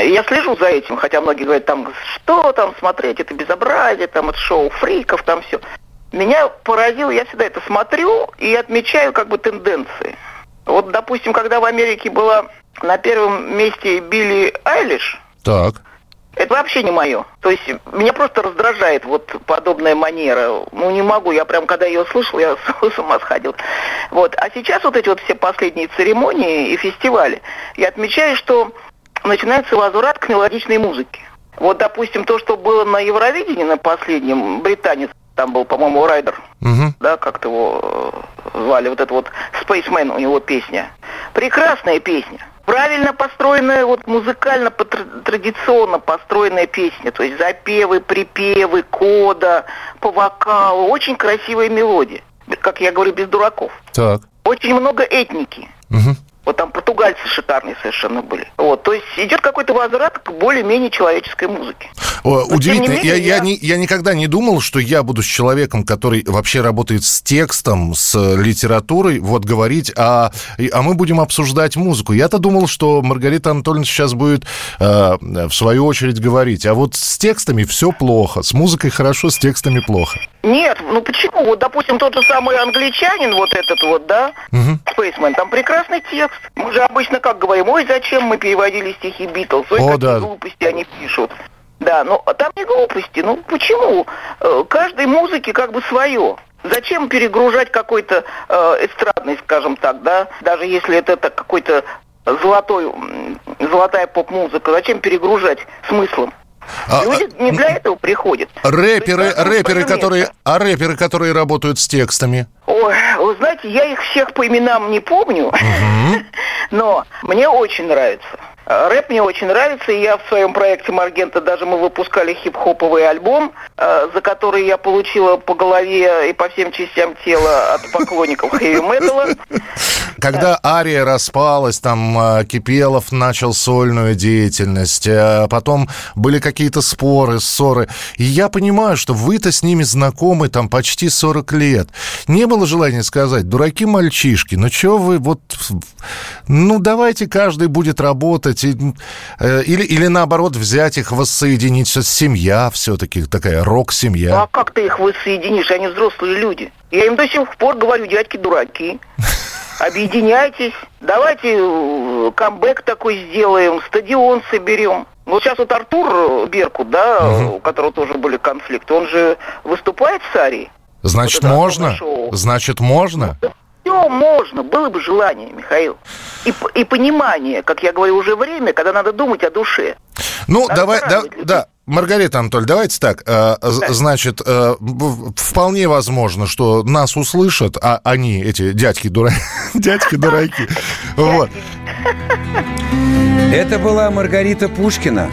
Я слежу за этим, хотя многие говорят, там, что там смотреть, это безобразие, там, это шоу фриков, там все. Меня поразило, я всегда это смотрю и отмечаю как бы тенденции. Вот, допустим, когда в Америке была на первом месте Билли Айлиш, Так. это вообще не мое. То есть меня просто раздражает вот подобная манера. Ну, не могу. Я прям, когда ее слышал, я с с ума сходил. Вот. А сейчас вот эти вот все последние церемонии и фестивали, я отмечаю, что начинается возврат к мелодичной музыке. Вот, допустим, то, что было на Евровидении на последнем, британец, там был, по-моему, Райдер, да, как-то его э, звали, вот это вот Spaceman у него песня. Прекрасная песня. правильно построенная, вот музыкально традиционно построенная песня, то есть запевы, припевы, кода, по вокалу, очень красивая мелодия, как я говорю, без дураков. Так. Очень много этники. Вот там португальцы шикарные совершенно были. Вот, то есть идет какой-то возврат к более-менее человеческой музыке. О, Но, удивительно. не я, менее, я, я- не- я никогда не думал, что я буду с человеком, который вообще работает с текстом, с литературой, вот говорить, а, а мы будем обсуждать музыку. Я-то думал, что Маргарита Анатольевна сейчас будет э, в свою очередь говорить, а вот с текстами все плохо, с музыкой хорошо, с текстами плохо. Нет, ну почему? Вот, допустим, тот же самый англичанин, вот этот вот, да, Спейсмен, там прекрасный текст. Мы же обычно как говорим, ой, зачем мы переводили стихи Битлз, ой, О, какие да. глупости они пишут. Да, но там не глупости, ну почему? Э, Каждой музыке как бы свое. Зачем перегружать какой-то э, эстрадный, скажем так, да, даже если это, так какой-то золотой, золотая поп-музыка, зачем перегружать смыслом? А, Люди не для этого приходят. Рэперы, каждому рэперы, которые, а рэперы, которые работают с текстами. Ой, знаете, я их всех по именам не помню, но мне очень нравится. Э, Рэп мне очень нравится, и я в своем проекте Маргента даже мы выпускали хип-хоповый альбом, э, за который я получила по голове и по всем частям тела от поклонников хэви-металла. Когда Ария распалась, там э, Кипелов начал сольную деятельность, потом были какие-то споры, ссоры. И я понимаю, что вы-то с ними знакомы там почти 40 лет. Не было желания сказать, дураки мальчишки, ну что вы вот... Ну давайте каждый будет работать. И, э, или, или наоборот взять их, воссоединить. Всё- Семья все-таки такая, рок-семья. А как ты их воссоединишь? Они взрослые люди. Я им до сих пор говорю, дядьки дураки. Объединяйтесь. Давайте э, камбэк такой сделаем, стадион соберем. Вот сейчас вот Артур Беркут, да, у которого тоже были конфликты, он же выступает в Сарии. Значит, Вот можно? шоу. Значит, можно? Все можно, было бы желание, Михаил. И, и понимание, как я говорю, уже время, когда надо думать о душе. Ну, Надо давай, да, людей. да, Маргарита Анатоль, давайте так. э, з- Значит, э, вполне возможно, что нас услышат, а они, эти дядьки дураки, дядьки дураки. Вот. Это была Маргарита Пушкина.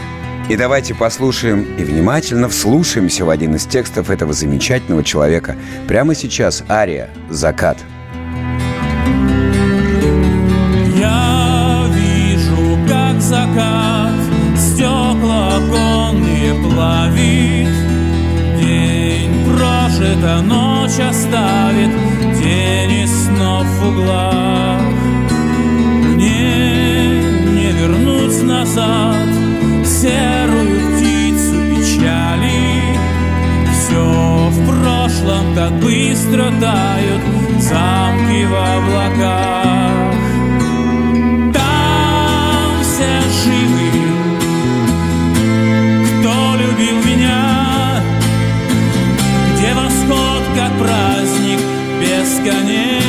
И давайте послушаем и внимательно вслушаемся в один из текстов этого замечательного человека. Прямо сейчас Ария «Закат». Вижу, как закат стекла оконные плавит. День прожит, а ночь оставит тени снов в углах. Мне не вернуть назад серую птицу печали. Все в прошлом так быстро тают замки в облаках. Бесконечной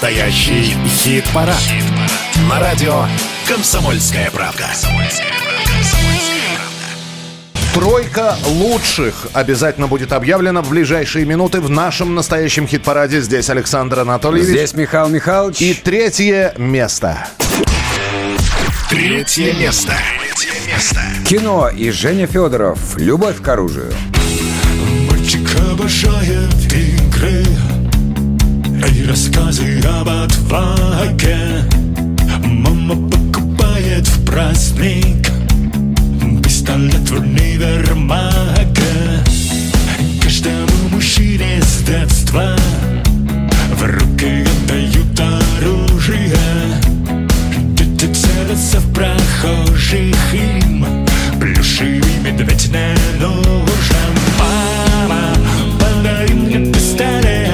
Настоящий хит-парад. На радио «Комсомольская правда». Тройка лучших обязательно будет объявлена в ближайшие минуты в нашем настоящем хит-параде. Здесь Александр Анатольевич. Здесь Михаил Михайлович. И третье место. Третье место. Кино и Женя Федоров. Любовь к оружию. Мальчик обожает игры И рассказы об отваге. Мама покупает в праздник Пистолет в универмаге. Каждому мужчине с детства В руки отдают оружие. Дети целятся в прохожих им Плюшевый медведь не нужен Мама, подари мне пистолет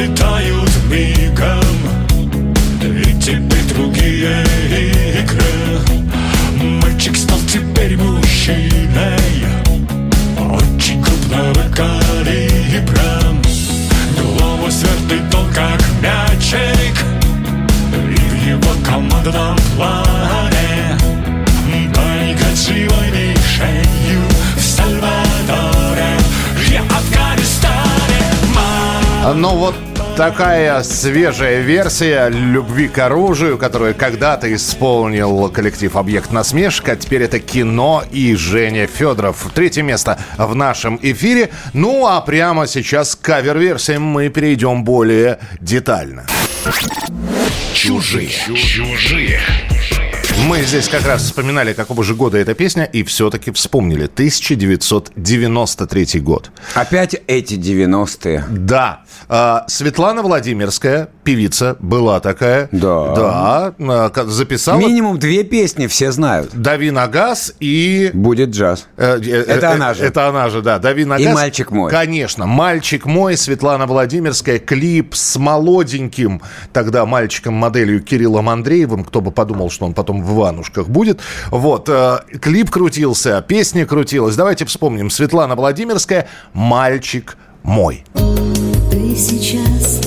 Пролетают мигом. И теперь другие игры. Мальчик стал теперь мужчиной. Очень крупного калибра. Голову свертит он как мячик. И в его командном плане. Паника живой мишенью В Сальвадоре. И Афганистане. Мама Ну вот такая свежая версия любви к оружию, которую когда-то исполнил коллектив «Объект насмешка». Теперь это кино и Женя Федоров. Третье место в нашем эфире. Ну а прямо сейчас к кавер-версиям мы перейдем более детально. Чужие. Чужие. Мы здесь как раз вспоминали, какого же года эта песня, и все-таки вспомнили. 1993 год. Опять эти 90-е. Да. А, Светлана Владимирская, певица, была такая. Да. Да. а, Записала Минимум две песни все знают. «Дави на газ» и... Будет джаз. Э, э, Это э, она же. Это она же, да. «Дави на И газ». «Мальчик мой». Конечно. «Мальчик мой», Светлана Владимирская, клип с молоденьким тогда мальчиком-моделью Кириллом Андреевым. Кто бы подумал, что он потом в Иванушках будет. Вот. Клип крутился, песня крутилась. Давайте вспомним. Светлана Владимирская «Мальчик мой». Ты сейчас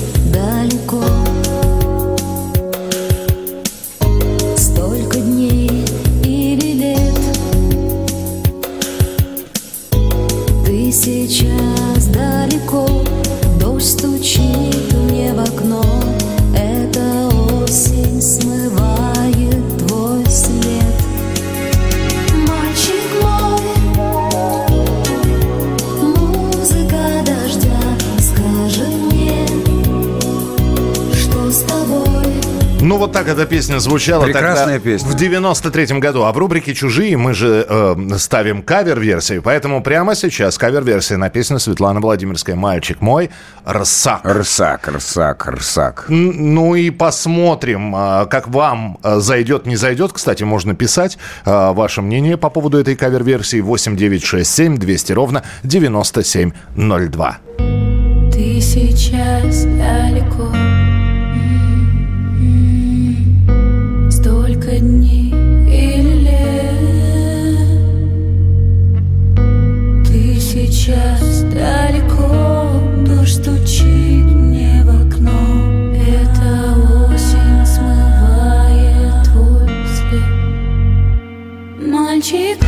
вот так эта песня звучала Прекрасная тогда песня. в 93-м году. А в рубрике «Чужие» мы же э, ставим кавер-версию. Поэтому прямо сейчас кавер-версия на песню Светланы Владимирской «Мальчик мой» «Рсак». Рсак, рсак, рсак. Н- Ну и посмотрим, а, как вам а, зайдет, не зайдет. Кстати, можно писать а, ваше мнение по поводу этой кавер-версии 8967 200 ровно 9702. Ты сейчас далеко Мальчик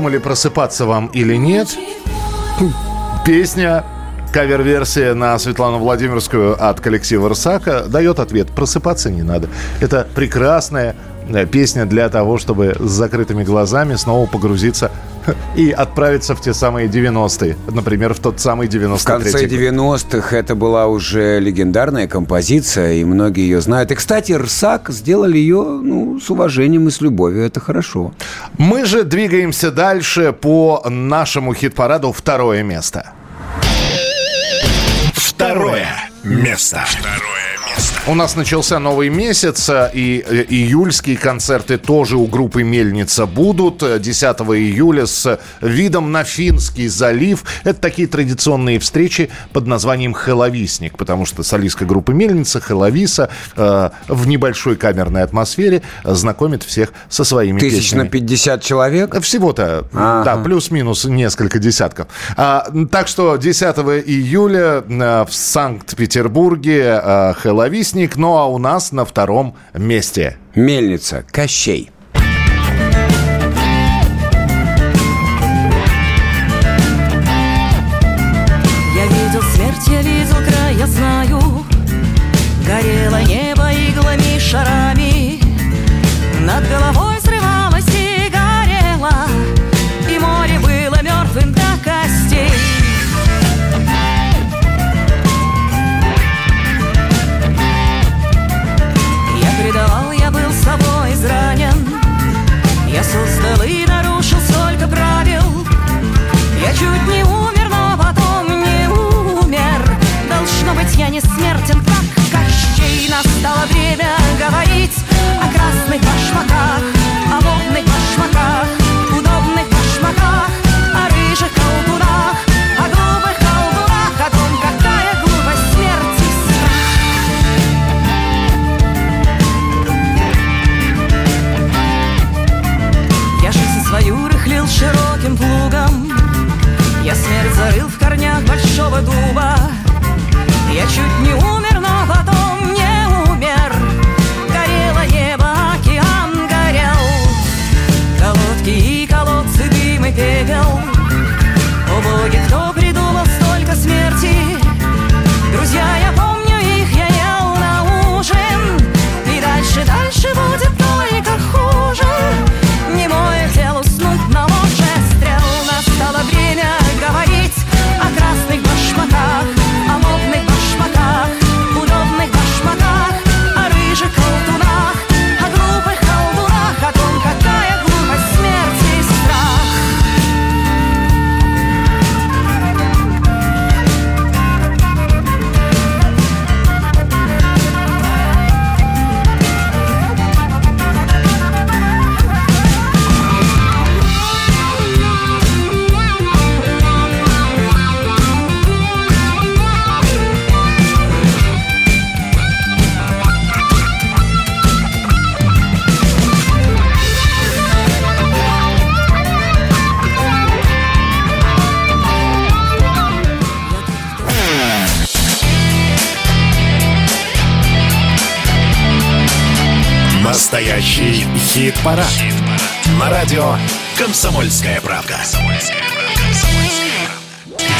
думали, просыпаться вам или нет, песня, кавер-версия на Светлану Владимирскую от коллектива «Рсака» дает ответ. Просыпаться не надо. Это прекрасная э, песня для того, чтобы с закрытыми глазами снова погрузиться и отправиться в те самые 90-е. Например, в тот самый 93-й. В конце 90-х это была уже легендарная композиция, и многие ее знают. И, кстати, Рсак сделали ее ну, с уважением и с любовью. Это хорошо. Мы же двигаемся дальше по нашему хит-параду «Второе место». Второе место. У нас начался новый месяц, э, и э, июльские концерты тоже у группы «Мельница» будут. Э, 10 июля с видом на Финский залив. Это такие традиционные встречи под названием «Хэловисник», потому что солистка группы «Мельница» Хэловиса э, в небольшой камерной атмосфере э, знакомит всех со своими Тысяч на песнями. 50 человек? Всего-то, Ага. да, плюс-минус несколько десятков. А, так что 10 июля э, в Санкт-Петербурге э, Хэловисник, ну а у нас на втором месте. Мельница, Кощей. Я видел смерть, я видел край, я знаю Горело небо иглами, шарами чуть не умер, но потом не умер. Должно быть, я не смертен, как Кощей. Настало время говорить о красных башмаках О модных башмаках, дуба Я чуть не умер, Настоящий хит-парад. На радио «Комсомольская правда».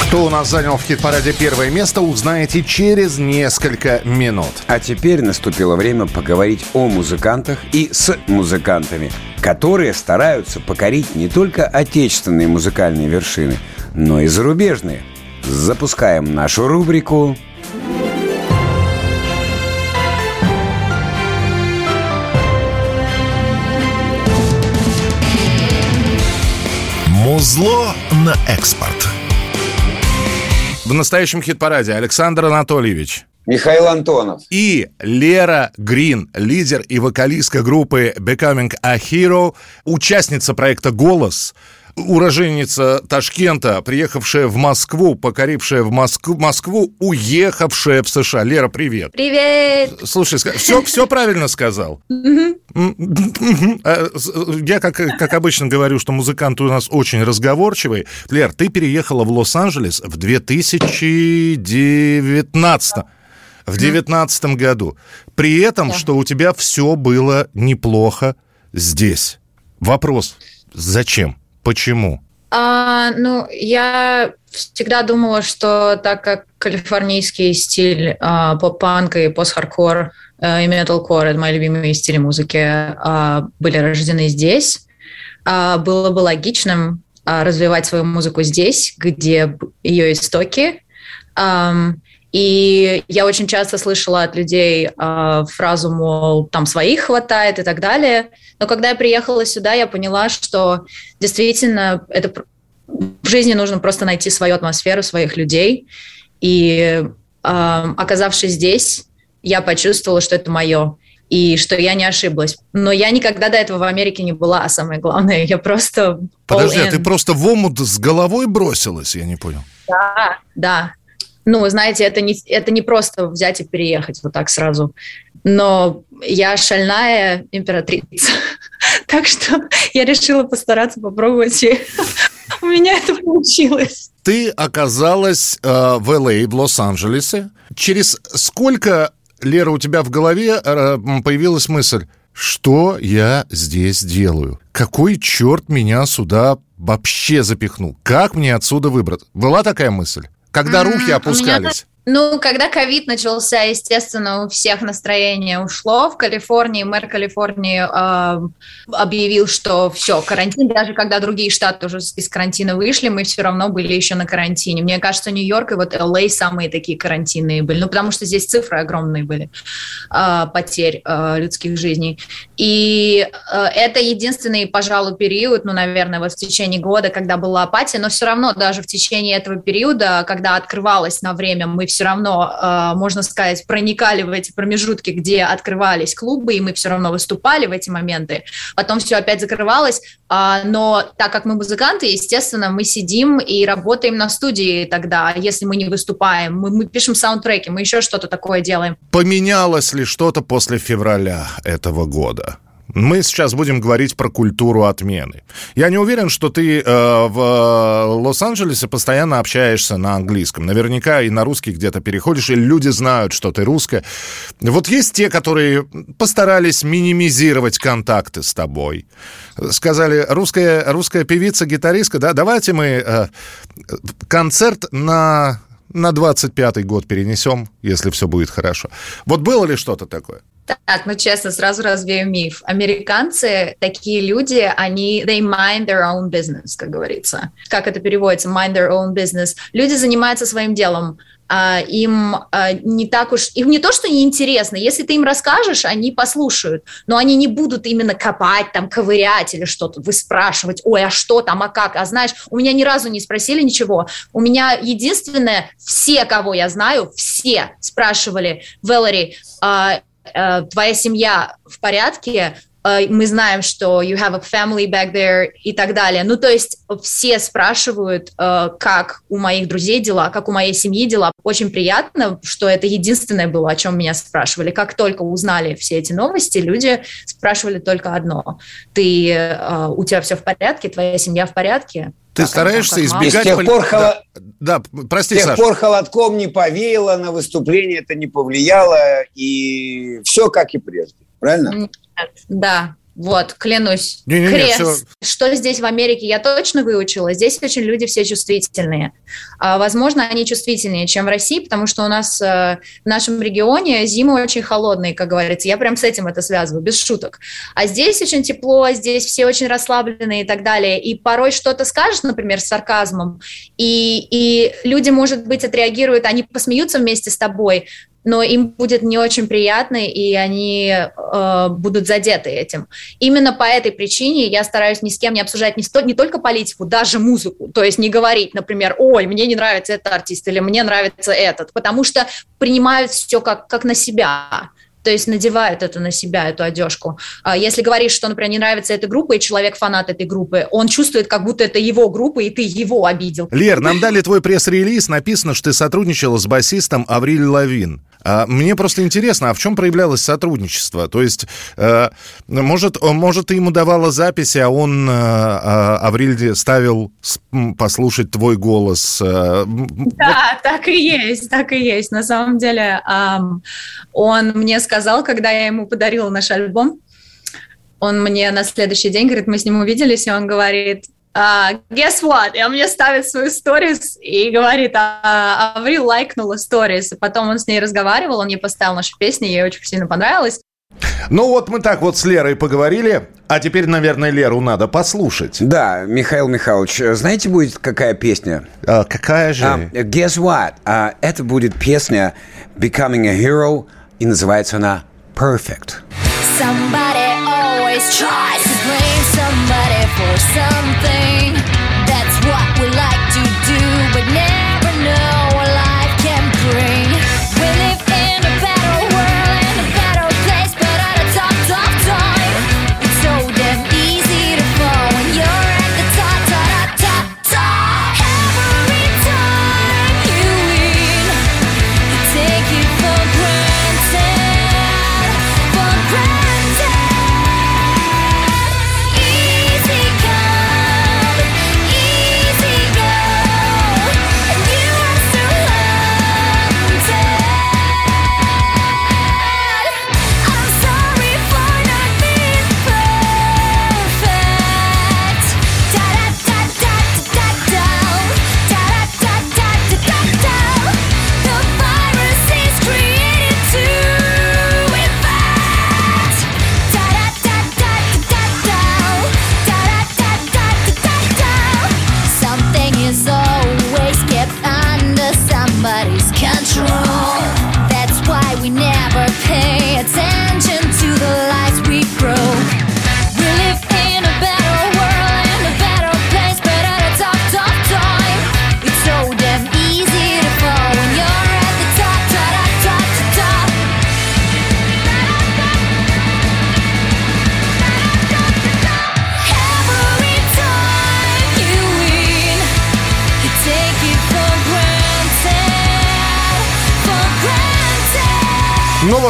Кто у нас занял в хит-параде первое место, узнаете через несколько минут. А теперь наступило время поговорить о музыкантах и с музыкантами, которые стараются покорить не только отечественные музыкальные вершины, но и зарубежные. Запускаем нашу рубрику Музло на экспорт. В настоящем хит-параде Александр Анатольевич. Михаил Антонов. И Лера Грин, лидер и вокалистка группы Becoming a Hero, участница проекта «Голос», уроженница Ташкента, приехавшая в Москву, покорившая в Москву, Москву уехавшая в США. Лера, привет. Привет! Слушай, все, все правильно сказал. А, Я, как, как обычно, говорю, что музыканты у нас очень разговорчивые. Лер, ты переехала в Лос-Анджелес в 2019 в 2019 году. При этом, что у тебя все было неплохо здесь. Вопрос, зачем? Почему? А, ну, я всегда думала, что так как калифорнийский стиль а, поп-панк и пост-хардкор а, и металкор — это мои любимые стили музыки, а, были рождены здесь, а, было бы логичным а, развивать свою музыку здесь, где ее истоки. Ам, и я очень часто слышала от людей а, фразу, мол, там своих хватает и так далее. Но когда я приехала сюда, я поняла, что действительно это в жизни нужно просто найти свою атмосферу, своих людей. И ам, оказавшись здесь, я почувствовала, что это мое и что я не ошиблась. Но я никогда до этого в Америке не была, а самое главное, я просто... Подожди, а ты просто в омут с головой бросилась? Я не понял. Да, да. Ну, знаете, это не, это не просто взять и переехать вот так сразу. Но я шальная императрица. Так что я решила постараться попробовать, и у меня это получилось. Ты оказалась э, в Л.А., в Лос-Анджелесе. Через сколько, Лера, у тебя в голове э, появилась мысль, что я здесь делаю? Какой черт меня сюда вообще запихнул? Как мне отсюда выбраться? Была такая мысль? Когда руки меня опускались? Ну, когда ковид начался, естественно, у всех настроение ушло. В Калифорнии мэр Калифорнии э, объявил, что все, карантин. Даже когда другие штаты уже из карантина вышли, мы все равно были еще на карантине. Мне кажется, Нью-Йорк и вот Л.А. самые такие карантинные были. Ну, потому что здесь цифры огромные были э, потерь э, людских жизней. И э, это единственный, пожалуй, период, ну, наверное, вот в течение года, когда была апатия, но все равно даже в течение этого периода, когда открывалось на время, мы все равно, э, можно сказать, проникали в эти промежутки, где открывались клубы, и мы все равно выступали в эти моменты. Потом все опять закрывалось, а, но так как мы музыканты, естественно, мы сидим и работаем на студии тогда, если мы не выступаем, мы, мы пишем саундтреки, мы еще что-то такое делаем. Поменялось ли что-то после февраля этого года? Мы сейчас будем говорить про культуру отмены. Я не уверен, что ты э, в Лос-Анджелесе постоянно общаешься на английском. Наверняка и на русский где-то переходишь, и люди знают, что ты русская. Вот есть те, которые постарались минимизировать контакты с тобой. Сказали, русская, русская певица, гитаристка, да, давайте мы э, концерт на на 25-й год перенесем, если все будет хорошо. Вот было ли что-то такое? Так, ну честно, сразу развею миф. Американцы, такие люди, они, they mind their own business, как говорится. Как это переводится? Mind their own business. Люди занимаются своим делом. А, им а, не так уж, им не то, что неинтересно, если ты им расскажешь, они послушают, но они не будут именно копать, там, ковырять или что-то, выспрашивать, ой, а что там, а как, а знаешь, у меня ни разу не спросили ничего, у меня единственное, все, кого я знаю, все спрашивали, Валери, а, а, твоя семья в порядке, э, мы знаем, что you have a family back there и так далее. Ну, то есть все спрашивают, э, как у моих друзей дела, как у моей семьи дела. Очень приятно, что это единственное было, о чем меня спрашивали. Как только узнали все эти новости, люди спрашивали только одно. Ты, э, у тебя все в порядке, твоя семья в порядке? Ты стараешься И с избегать... тех пор холо- Да, да, прости, С тех Саша. пор холодком не повеяло, на выступление это не повлияло, и все как и прежде. Правильно? Нет, Да, вот, клянусь. Не-не-не, Крест. всё. Что здесь в Америке я точно выучила. Здесь очень люди все чувствительные. А, возможно, они чувствительнее, чем в России, потому что у нас э, в нашем регионе зимы очень холодные, как говорится. Я прям с этим это связываю, без шуток. А здесь очень тепло, здесь все очень расслабленные и так далее. И порой что-то скажешь, например, с сарказмом, и, и люди, может быть, отреагируют, они посмеются вместе с тобой, но им будет не очень приятно, и они э, будут задеты этим. Именно по этой причине я стараюсь ни с кем не обсуждать не, сто- не только политику, даже музыку. То есть не говорить, например, ой, мне не нравится этот артист или мне нравится этот, потому что принимают все как, как на себя. То есть надевают это на себя, эту одежку. А Если говоришь, что, например, не нравится эта группа, и человек фанат этой группы, он чувствует, как будто это его группа, и ты его обидел. Лер, нам дали твой пресс-релиз, написано, что ты сотрудничала с басистом Авриль Лавин. А, мне просто интересно, а в чем проявлялось сотрудничество? То есть, э, может, может, ты ему давала записи, а он, э, э, Авриль, ставил послушать твой голос? э, Да, так и есть, так и есть. На самом деле, он мне сказал, когда я ему подарила наш альбом, он мне на следующий день говорит, мы с ним увиделись, и он говорит, а, guess what? И он мне ставит свою сторис и говорит, а, Аврил лайкнула сторис. Потом он с ней разговаривал, он ей поставил нашу песню, ей очень сильно понравилось. Ну вот мы так вот с Лерой поговорили, а теперь, наверное, Леру надо послушать. Да, Михаил Михайлович, знаете, будет какая песня? какая же? guess what? А, это будет песня Becoming a Hero, и называется она Perfect. Somebody always tries to blame somebody for something.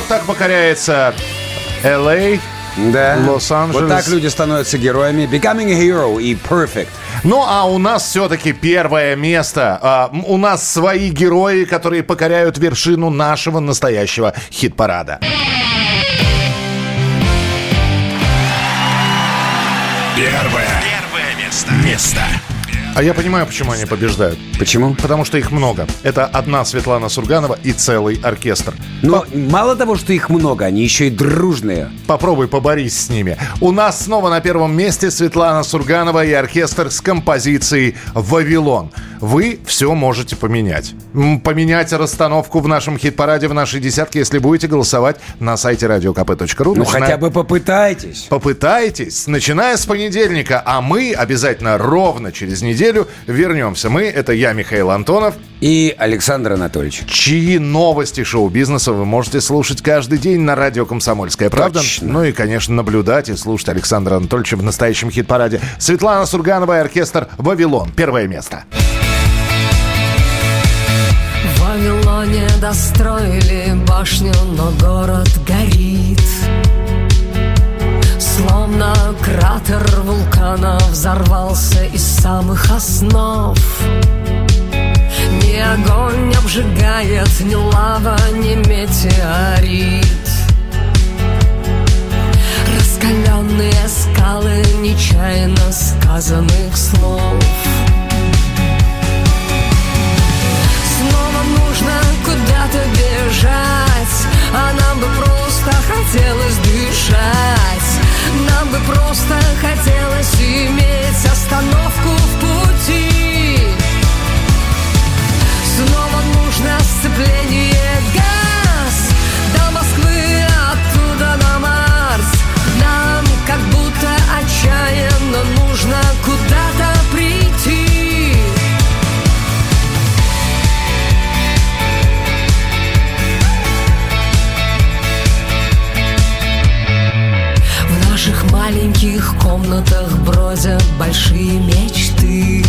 вот так покоряется Л.А., Да. Лос-Анджелес. Вот так люди становятся героями. Becoming a Hero и Perfect. Ну, а у нас все-таки первое место. А, у нас свои герои, которые покоряют вершину нашего настоящего хит-парада. Первое. Первое место. Место. А я понимаю, почему они побеждают. Почему? Потому что их много. Это одна Светлана Сурганова и целый оркестр. Но мало того, что их много, они еще и дружные. Попробуй поборись с ними. У нас снова на первом месте Светлана Сурганова и оркестр с композицией «Вавилон». Вы все можете поменять. Поменять расстановку в нашем хит-параде в нашей десятке, если будете голосовать на сайте radiokp.ru. Ну, Начиная- хотя бы попытайтесь. Попытайтесь, начиная с понедельника, а мы обязательно ровно через неделю вернемся. Мы, это я, Михаил Антонов. И Александр Анатольевич. Чьи новости шоу-бизнеса вы можете слушать каждый день на радио «Комсомольская правда». Точно. Ну и, конечно, наблюдать и слушать Александра Анатольевича в настоящем хит-параде. Светлана Сурганова и оркестр «Вавилон». Первое место. В Вавилоне достроили башню, но город горит Красный Кратер вулкана взорвался из самых основ. Ни огонь обжигает, ни лава, ни метеорит. Раскаленные скалы нечаянно сказанных слов Снова нужно куда-то бежать А нам бы просто хотелось дышать Нам бы просто хотелось иметь остановку в пути. Снова нужно сцепление комнатах бродят большие мечты.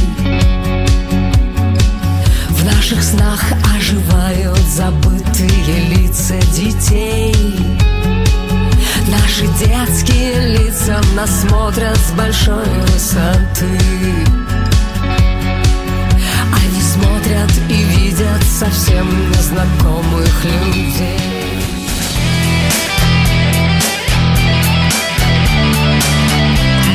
В наших снах оживают забытые лица детей. Наши детские лица нас смотрят с большой высоты. Они смотрят и видят совсем незнакомых людей